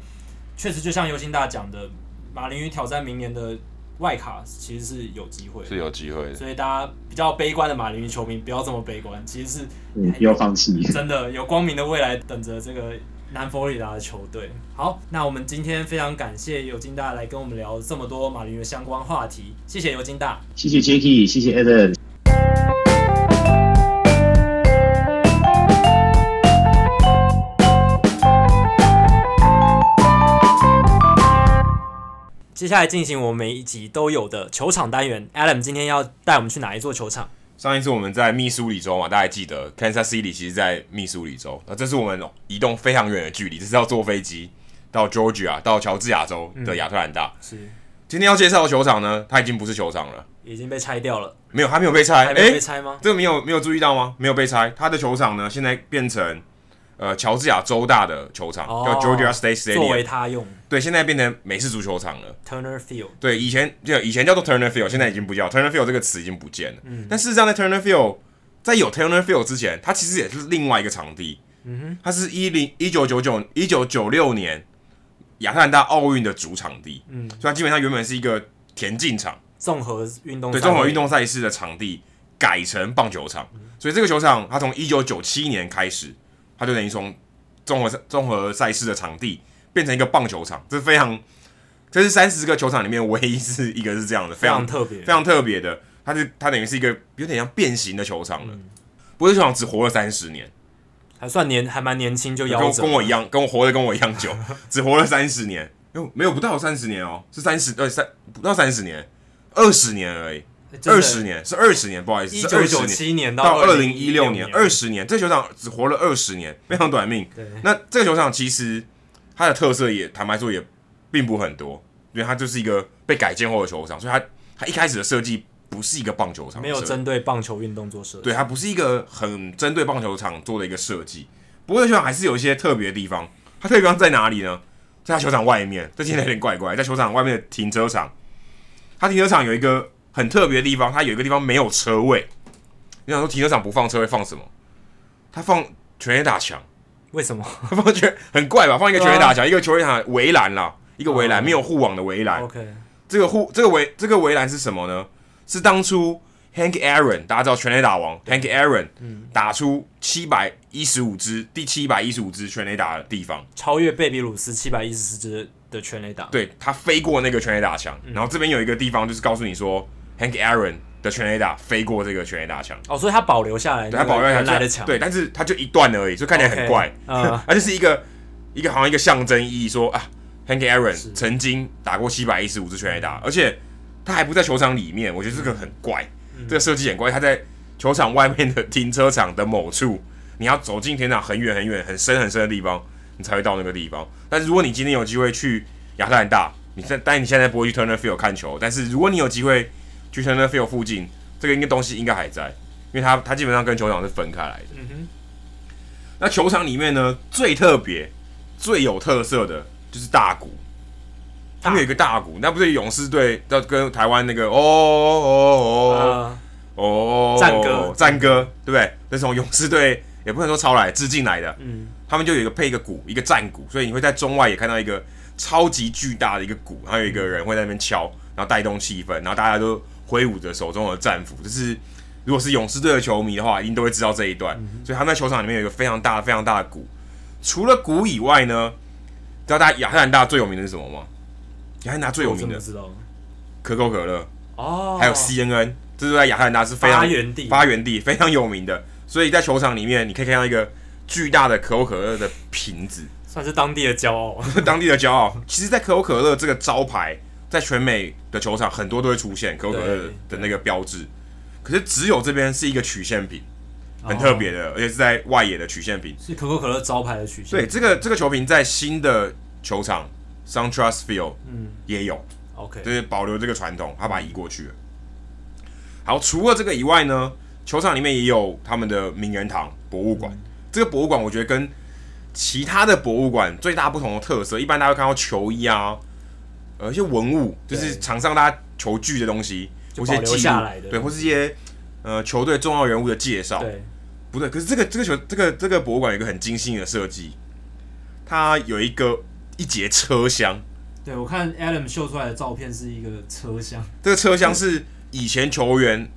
[SPEAKER 2] 确实，就像尤金大讲的，马林鱼挑战明年的外卡其实是有机会，
[SPEAKER 1] 是有机会的。所
[SPEAKER 2] 以大家比较悲观的马林鱼球迷不要这么悲观，其实是
[SPEAKER 3] 嗯，不要放弃，
[SPEAKER 2] 真的有光明的未来等着这个南佛罗里达的球队。好，那我们今天非常感谢尤金大来跟我们聊这么多马林鱼的相关话题，谢谢尤金大，
[SPEAKER 3] 谢谢 Jacky，谢谢 Adam。
[SPEAKER 2] 接下来进行我们每一集都有的球场单元。Adam 今天要带我们去哪一座球场？
[SPEAKER 1] 上一次我们在密苏里州嘛，大家记得 Kansas City 其实在密苏里州。那这是我们移动非常远的距离，这是要坐飞机到 Georgia 到乔治亚州的亚特兰大。
[SPEAKER 2] 是，
[SPEAKER 1] 今天要介绍的球场呢，它已经不是球场了，
[SPEAKER 2] 已经被拆掉了。
[SPEAKER 1] 没有，还没有被拆。
[SPEAKER 2] 还没有被拆吗？
[SPEAKER 1] 这个没有没有注意到吗？没有被拆。它的球场呢，现在变成。呃，乔治亚州大的球场、哦、叫 Georgia State Stadium，
[SPEAKER 2] 作为他用。
[SPEAKER 1] 对，现在变成美式足球场了。
[SPEAKER 2] Turner Field。
[SPEAKER 1] 对，以前就以前叫做 Turner Field，现在已经不叫 Turner Field 这个词已经不见了。嗯。但事实上，在 Turner Field，在有 Turner Field 之前，它其实也是另外一个场地。嗯哼。它是一零一九九九一九九六年亚特兰大奥运的主场地。嗯。所以它基本上原本是一个田径场，
[SPEAKER 2] 综合运动
[SPEAKER 1] 对综合运动赛事的场地改成棒球场。嗯、所以这个球场它从一九九七年开始，它就等于从综合综合赛事的场地变成一个棒球场，这是非常，这是三十个球场里面唯一是一个是这样的，非常，
[SPEAKER 2] 特别，
[SPEAKER 1] 非常特别的。它是它等于是一个有点像变形的球场了。嗯、不过这球场只活了三十年，
[SPEAKER 2] 还算年还蛮年轻就夭折，
[SPEAKER 1] 跟我一样，跟我活的跟我一样久，只活了三十年。哟，没有不到三十年哦，是三十呃三不到三十年，二十年而已。二十年是二十年，不好意思，
[SPEAKER 2] 一九九七年
[SPEAKER 1] 到二零一六年，二十年，这个球场只活了二十年，非常短命。
[SPEAKER 2] 对，
[SPEAKER 1] 那这个球场其实它的特色也坦白说也并不很多，因为它就是一个被改建后的球场，所以它它一开始的设计不是一个棒球场，
[SPEAKER 2] 没有针对棒球运动做设计，
[SPEAKER 1] 对，它不是一个很针对棒球场做的一个设计。不过这球场还是有一些特别的地方，它特别地方在哪里呢？在它球场外面，这听起来有点怪怪，在球场外面的停车场，它停车场有一个。很特别的地方，它有一个地方没有车位。你想说停车场不放车位放什么？它放全垒打墙。
[SPEAKER 2] 为什么？
[SPEAKER 1] 放全很怪吧？放一个全垒打墙，啊、一个球垒场围栏啦，一个围栏、嗯、没有护网的围栏。
[SPEAKER 2] OK，
[SPEAKER 1] 这个护这个围这个围栏是什么呢？是当初 Hank Aaron 大家知道全垒打王 Hank Aaron 打出七百一十五支第七百一十五支全垒打的地方，
[SPEAKER 2] 超越贝比鲁斯七百一十四支的全垒打。
[SPEAKER 1] 对，他飞过那个全垒打墙，嗯、然后这边有一个地方就是告诉你说。Hank Aaron 的全垒打飞过这个全垒打墙。
[SPEAKER 2] 哦，所以他保留下来，
[SPEAKER 1] 对，他保留下来的墙，对，但是他就一段而已，就看起来很怪，啊，它就是一个一个好像一个象征意义，说啊，Hank Aaron 曾经打过七百一十五支全垒打，而且他还不在球场里面，我觉得这个很怪，这个设计很怪，他在球场外面的停车场的某处，你要走进停车场很远很远很深很深的地方，你才会到那个地方。但是如果你今天有机会去亚特兰大，你在，但你现在不会去 Turner Field 看球，但是如果你有机会。去 Turner Field 附近，这个应该东西应该还在，因为它它基本上跟球场是分开来的。嗯哼。那球场里面呢，最特别、最有特色的就是大鼓。他们有一个大鼓，那不是勇士队要跟台湾那个哦哦哦哦战歌战歌，对不对？那从勇士队也不能说抄来致敬来的，嗯，他们就有一个配一个鼓，一个战鼓，所以你会在中外也看到一个超级巨大的一个鼓，还有一个人会在那边敲，然后带动气氛，然后大家都挥舞着手中的战斧，就是如果是勇士队的球迷的话，一定都会知道这一段。嗯、所以他们在球场里面有一个非常大、非常大的鼓。除了鼓以外呢，知道大家亚特兰大最有名的是什么吗？亚特兰大最有名的，可口可乐哦，还有 CNN，这是在亚特兰大是非常
[SPEAKER 2] 发源地，
[SPEAKER 1] 发源地非常有名的。所以在球场里面，你可以看到一个巨大的可口可乐的瓶子，
[SPEAKER 2] 算是当地的骄傲。
[SPEAKER 1] 当地的骄傲。其实，在可口可乐这个招牌，在全美的球场很多都会出现可口可乐的那个标志，可是只有这边是一个曲线瓶。很特别的，而且是在外野的曲线瓶，
[SPEAKER 2] 是可口可乐招牌的曲线。
[SPEAKER 1] 对，这个这个球瓶在新的球场 SunTrust Field 嗯也有
[SPEAKER 2] ，OK，
[SPEAKER 1] 就是保留这个传统，他把它移过去了。好，除了这个以外呢，球场里面也有他们的名人堂博物馆。嗯、这个博物馆我觉得跟其他的博物馆最大不同的特色，一般大家会看到球衣啊，呃一些文物，就是场上大家球具的东西，
[SPEAKER 2] 或些记下来的，
[SPEAKER 1] 对，或是一些呃球队重要人物的介绍，
[SPEAKER 2] 对。
[SPEAKER 1] 不对，可是这个这个球这个这个博物馆有一个很精心的设计，它有一个一节车厢。
[SPEAKER 2] 对，我看 Adam 秀出来的照片是一个车厢。
[SPEAKER 1] 这个车厢是以前球员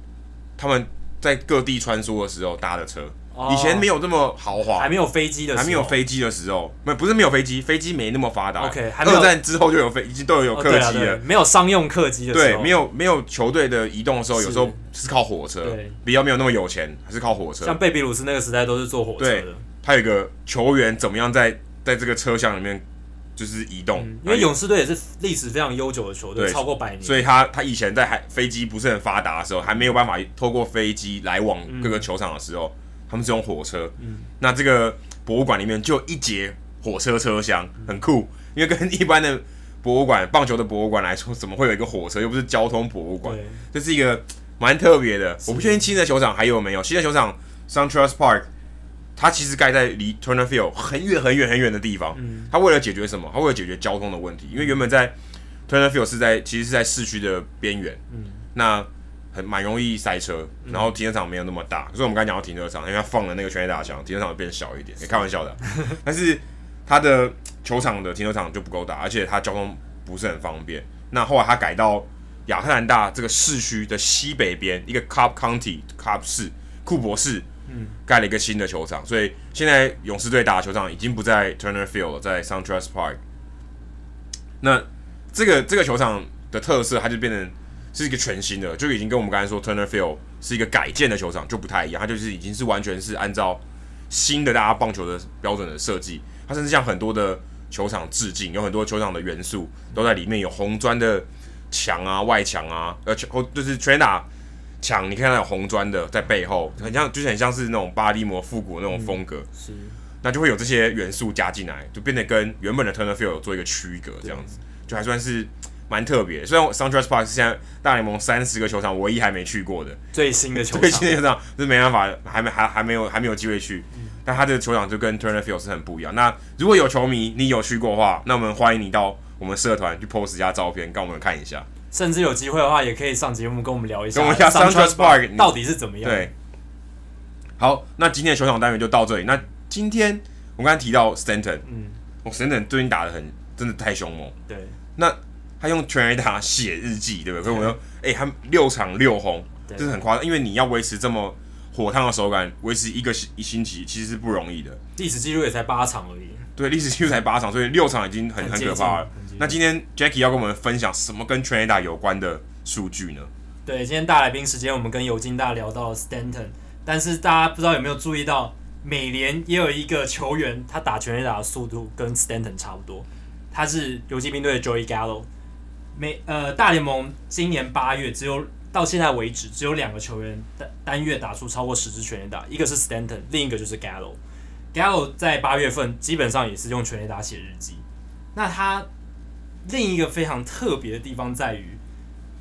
[SPEAKER 1] 他们在各地穿梭的时候搭的车。以前没有这么豪华，
[SPEAKER 2] 还没有飞机的时候，
[SPEAKER 1] 还没有飞机的时候，没不是没有飞机，飞机没那么发达。
[SPEAKER 2] OK，
[SPEAKER 1] 二战之后就有飞，已经都有有客机了。
[SPEAKER 2] 没有商用客机的时候，
[SPEAKER 1] 对，没有没有球队的移动的时候，有时候是靠火车。比较没有那么有钱，还是靠火车。
[SPEAKER 2] 像贝比鲁斯那个时代都是坐火车的。
[SPEAKER 1] 他有一个球员怎么样在在这个车厢里面就是移动，
[SPEAKER 2] 因为勇士队也是历史非常悠久的球队，超过百年。
[SPEAKER 1] 所以他他以前在还飞机不是很发达的时候，还没有办法透过飞机来往各个球场的时候。他们是用火车，嗯，那这个博物馆里面就一节火车车厢，很酷，因为跟一般的博物馆、棒球的博物馆来说，怎么会有一个火车？又不是交通博物馆，这是一个蛮特别的。我不确定新的球场还有没有新的球场，SunTrust Park，它其实盖在离 Turner Field 很远很远很远的地方。嗯，它为了解决什么？它为了解决交通的问题，因为原本在 Turner Field 是在其实是在市区的边缘，嗯，那。很蛮容易塞车，然后停车场没有那么大，所以我们刚才讲到停车场，因为它放了那个全垒打墙，停车场会变小一点，也开玩笑的。但是它的球场的停车场就不够大，而且它交通不是很方便。那后来他改到亚特兰大这个市区的西北边，一个 Cup County Cup 市库珀市，嗯，盖了一个新的球场，所以现在勇士队打的球场已经不在 Turner Field 了，在 SunTrust Park。那这个这个球场的特色，它就变成。是一个全新的，就已经跟我们刚才说 Turner Field 是一个改建的球场就不太一样，它就是已经是完全是按照新的大家棒球的标准的设计，它甚至向很多的球场致敬，有很多球场的元素都在里面，有红砖的墙啊、外墙啊，呃，就是全垒打墙，你看到有红砖的在背后，很像，就是很像是那种巴黎摩复古那种风格，
[SPEAKER 2] 是，
[SPEAKER 1] 那就会有这些元素加进来，就变得跟原本的 Turner Field 有做一个区隔，这样子就还算是。蛮特别，虽然 SunTrust Park 是现在大联盟三十个球场唯一还没去过的
[SPEAKER 2] 最新的球场，
[SPEAKER 1] 最新的球场是没办法，还没还还没有还没有机会去。嗯、但他这个球场就跟 Turner Field 是很不一样。那如果有球迷你有去过的话，那我们欢迎你到我们社团去 post 一下照片，跟我们看一下。
[SPEAKER 2] 甚至有机会的话，也可以上节目跟我们聊一下，
[SPEAKER 1] 跟我们聊 SunTrust Park
[SPEAKER 2] 到底是怎么样。
[SPEAKER 1] 对，好，那今天的球场单元就到这里。那今天我刚才提到 Stanton，嗯，我 Stanton 最近打的很，真的太凶猛。
[SPEAKER 2] 对，
[SPEAKER 1] 那。他用全垒打写日记，对不对？所以我们说，哎、欸，他六场六轰，这是很夸张。因为你要维持这么火烫的手感，维持一个一星期，其实是不容易的。
[SPEAKER 2] 历史记录也才八场而已。
[SPEAKER 1] 对，历史记录才八场，所以六场已经很很可怕了。那今天 Jackie 要跟我们分享什么跟全垒打有关的数据呢？
[SPEAKER 2] 对，今天大来宾时间，我们跟尤金大聊到了 Stanton，但是大家不知道有没有注意到，美联也有一个球员，他打全垒打的速度跟 Stanton 差不多，他是游击兵队的 Joey Gallo。每呃，大联盟今年八月只有到现在为止只有两个球员单单月打出超过十支全垒打，一个是 Stanton，另一个就是 Gallo。Gallo 在八月份基本上也是用全垒打写日记。那他另一个非常特别的地方在于，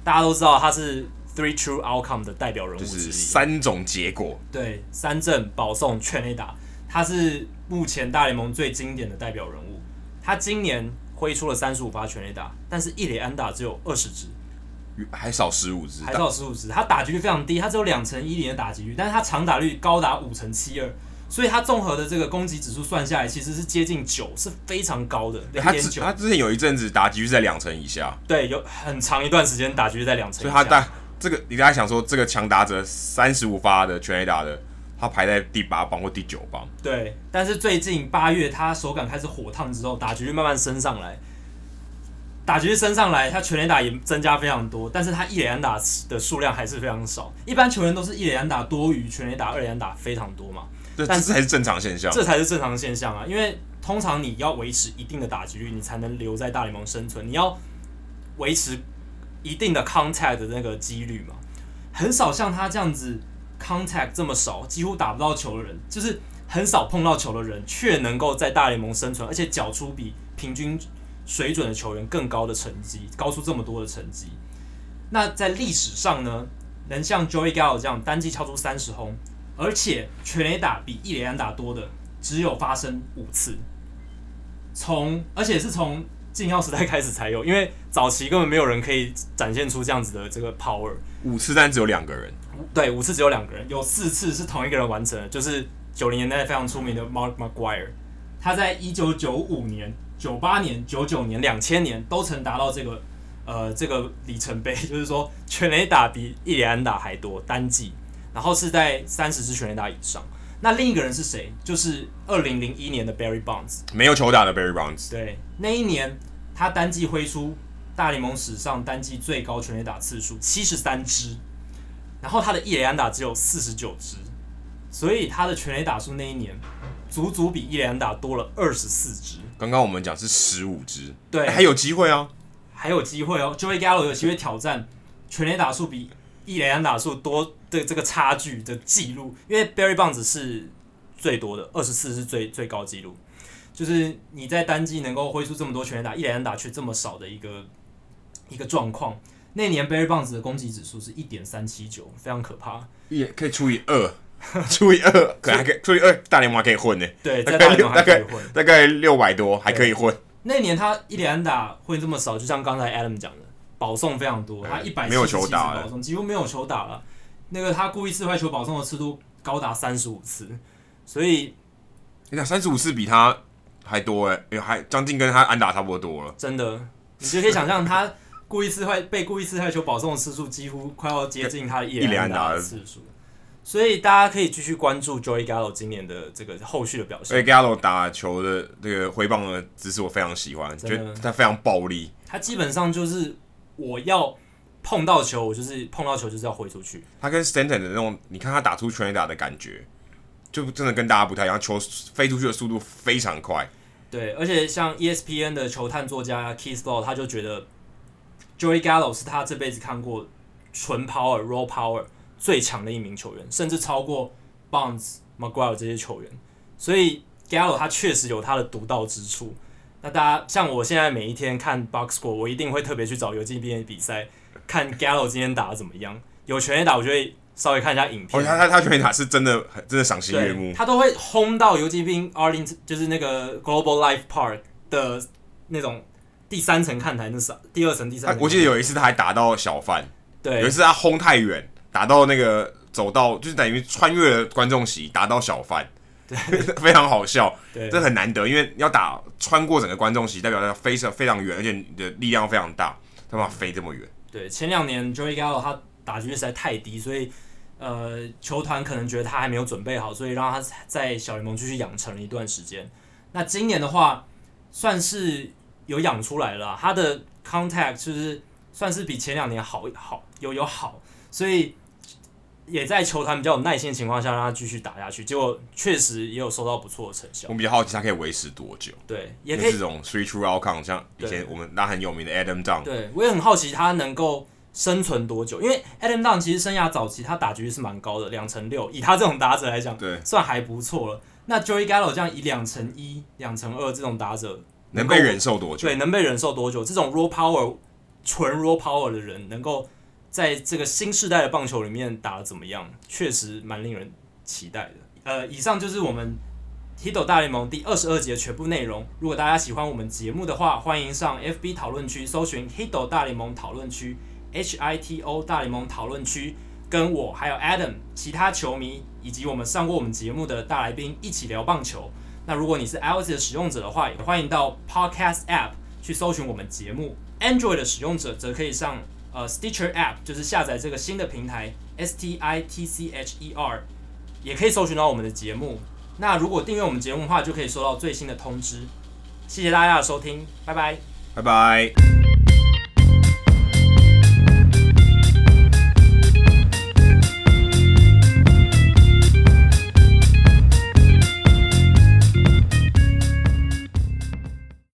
[SPEAKER 2] 大家都知道他是 Three True Outcome 的代表人物之一，
[SPEAKER 1] 三种结果，
[SPEAKER 2] 对，三振、保送、全垒打，他是目前大联盟最经典的代表人物。他今年挥出了三十五发全垒打，但是一垒安打只有二十支，
[SPEAKER 1] 还少十五支，
[SPEAKER 2] 还少十五支。他打击率非常低，他只有两成一零的打击率，但是他长打率高达五成七二，所以他综合的这个攻击指数算下来，其实是接近九，是非常高的。
[SPEAKER 1] 他之他之前有一阵子打击率在两成以下，
[SPEAKER 2] 对，有很长一段时间打击率在两成以下。
[SPEAKER 1] 所以他大这个，你大家想说，这个强打者三十五发的全垒打的。他排在第八棒或第九棒。
[SPEAKER 2] 对，但是最近八月他手感开始火烫之后，打击率慢慢升上来，打击率升上来，他全垒打也增加非常多，但是他一垒安打的数量还是非常少。一般球员都是一垒安打多于全垒打，二垒安打非常多嘛。
[SPEAKER 1] 对，但是这才是正常现象。
[SPEAKER 2] 这才是正常现象啊！因为通常你要维持一定的打击率，你才能留在大联盟生存。你要维持一定的 contact 的那个几率嘛，很少像他这样子。Contact 这么少，几乎打不到球的人，就是很少碰到球的人，却能够在大联盟生存，而且缴出比平均水准的球员更高的成绩，高出这么多的成绩。那在历史上呢，能像 Joey Gallo 这样单季敲出三十轰，而且全垒打比一垒安打多的，只有发生五次。从而且是从禁药时代开始才有，因为早期根本没有人可以展现出这样子的这个 power。
[SPEAKER 1] 五次但只有两个人。
[SPEAKER 2] 对，五次只有两个人，有四次是同一个人完成的，就是九零年代非常出名的 Mark McGuire，他在一九九五年、九八年、九九年、两千年都曾达到这个呃这个里程碑，就是说全垒打比一垒安打还多单季，然后是在三十支全垒打以上。那另一个人是谁？就是二零零一年的 Barry Bonds，
[SPEAKER 1] 没有球打的 Barry Bonds。
[SPEAKER 2] 对，那一年他单季挥出大联盟史上单季最高全垒打次数七十三支。然后他的一垒安打只有四十九支，所以他的全垒打数那一年足足比一垒安打多了二十四支。
[SPEAKER 1] 刚刚我们讲是十五支，
[SPEAKER 2] 对，
[SPEAKER 1] 还有机会哦，
[SPEAKER 2] 还有机会哦。Joey Gallo 有机会挑战全垒打数比一垒安打数多的这个差距的记录，因为 Barry Bonds 是最多的，二十四是最最高纪录，就是你在单季能够挥出这么多全垒打，一垒安打却这么少的一个一个状况。那年 Barry Bonds 的攻击指数是一点三七九，非常可怕。
[SPEAKER 1] 也可以除以二，除以二，可能还可以除以二，大联盟还可以混呢。
[SPEAKER 2] 对，在大联盟还可以混，
[SPEAKER 1] 大概六百多还可以混。
[SPEAKER 2] 那年他一垒安打混这么少，就像刚才 Adam 讲的，保送非常多，他一百没有球打保送，几乎没有球打了。那个他故意四坏球保送的次数高达三十五次，所以
[SPEAKER 1] 你想三十五次比他还多哎，还将近跟他安打差不多多了。
[SPEAKER 2] 真的，你就可以想象他。故意刺坏被故意刺坏球保送的次数几乎快要接近他的一两打的次数，所以大家可以继续关注 Joey Gallo 今年的这个后续的表现。
[SPEAKER 1] Joey Gallo 打球的这个挥棒的姿势我非常喜欢，觉得他非常暴力。
[SPEAKER 2] 他基本上就是我要碰到球，我就是碰到球就是要挥出去。
[SPEAKER 1] 他跟 Stanton 的那种，你看他打出全垒打的感觉，就真的跟大家不太一样，球飞出去的速度非常快。
[SPEAKER 2] 对，而且像 ESPN 的球探作家 Keith Law 他就觉得。Joey Gallo 是他这辈子看过纯 power raw power 最强的一名球员，甚至超过 Bonds、McGuire 这些球员。所以 Gallo 他确实有他的独到之处。那大家像我现在每一天看 Box Score，我一定会特别去找游击兵的比赛，看 Gallo 今天打的怎么样。有全垒打，我就会稍微看一下影片。
[SPEAKER 1] 哦，他他他全垒打是真的真的赏心悦目。
[SPEAKER 2] 他都会轰到游击兵 Arlington，就是那个 Global Life Park 的那种。第三层看台那是第二层，第三层。
[SPEAKER 1] 我记得有一次他还打到小范，
[SPEAKER 2] 对，
[SPEAKER 1] 有一次他轰太远，打到那个走到，就是等于穿越了观众席，打到小范，
[SPEAKER 2] 对，
[SPEAKER 1] 非常好笑，
[SPEAKER 2] 对，
[SPEAKER 1] 这很难得，因为要打穿过整个观众席，代表他飞射非常远，而且你的力量非常大，他把飞这么远。
[SPEAKER 2] 对，前两年 Joey Gallo 他打击率实在太低，所以呃，球团可能觉得他还没有准备好，所以让他在小联盟继续养成了一段时间。那今年的话，算是。有养出来了，他的 contact 就是算是比前两年好好有有好，所以也在球团比较有耐心的情况下让他继续打下去，结果确实也有收到不错的成效。
[SPEAKER 1] 我比较好奇他可以维持多久？
[SPEAKER 2] 对，也可以
[SPEAKER 1] 这种 three true outcome，像以前我们那很有名的 Adam Dunn。
[SPEAKER 2] 对，我也很好奇他能够生存多久，因为 Adam Dunn 其实生涯早期他打局率是蛮高的，两成六，以他这种打者来讲，
[SPEAKER 1] 对，
[SPEAKER 2] 算还不错了。那 Joey Gallo 这样以两成一、两成二这种打者。
[SPEAKER 1] 能被忍受多久？
[SPEAKER 2] 对，能被忍受多久？这种 raw power 纯 raw power 的人，能够在这个新世代的棒球里面打得怎么样？确实蛮令人期待的。呃，以上就是我们《Hito 大联盟》第二十二集的全部内容。如果大家喜欢我们节目的话，欢迎上 FB 讨论区搜寻《Hito 大联盟讨论区》（H I T O 大联盟讨论区），跟我还有 Adam、其他球迷以及我们上过我们节目的大来宾一起聊棒球。那如果你是 iOS 的使用者的话，也欢迎到 Podcast App 去搜寻我们节目。Android 的使用者则可以上呃 Stitcher App，就是下载这个新的平台 S T I T C H E R，也可以搜寻到我们的节目。那如果订阅我们节目的话，就可以收到最新的通知。谢谢大家的收听，拜拜，
[SPEAKER 1] 拜拜。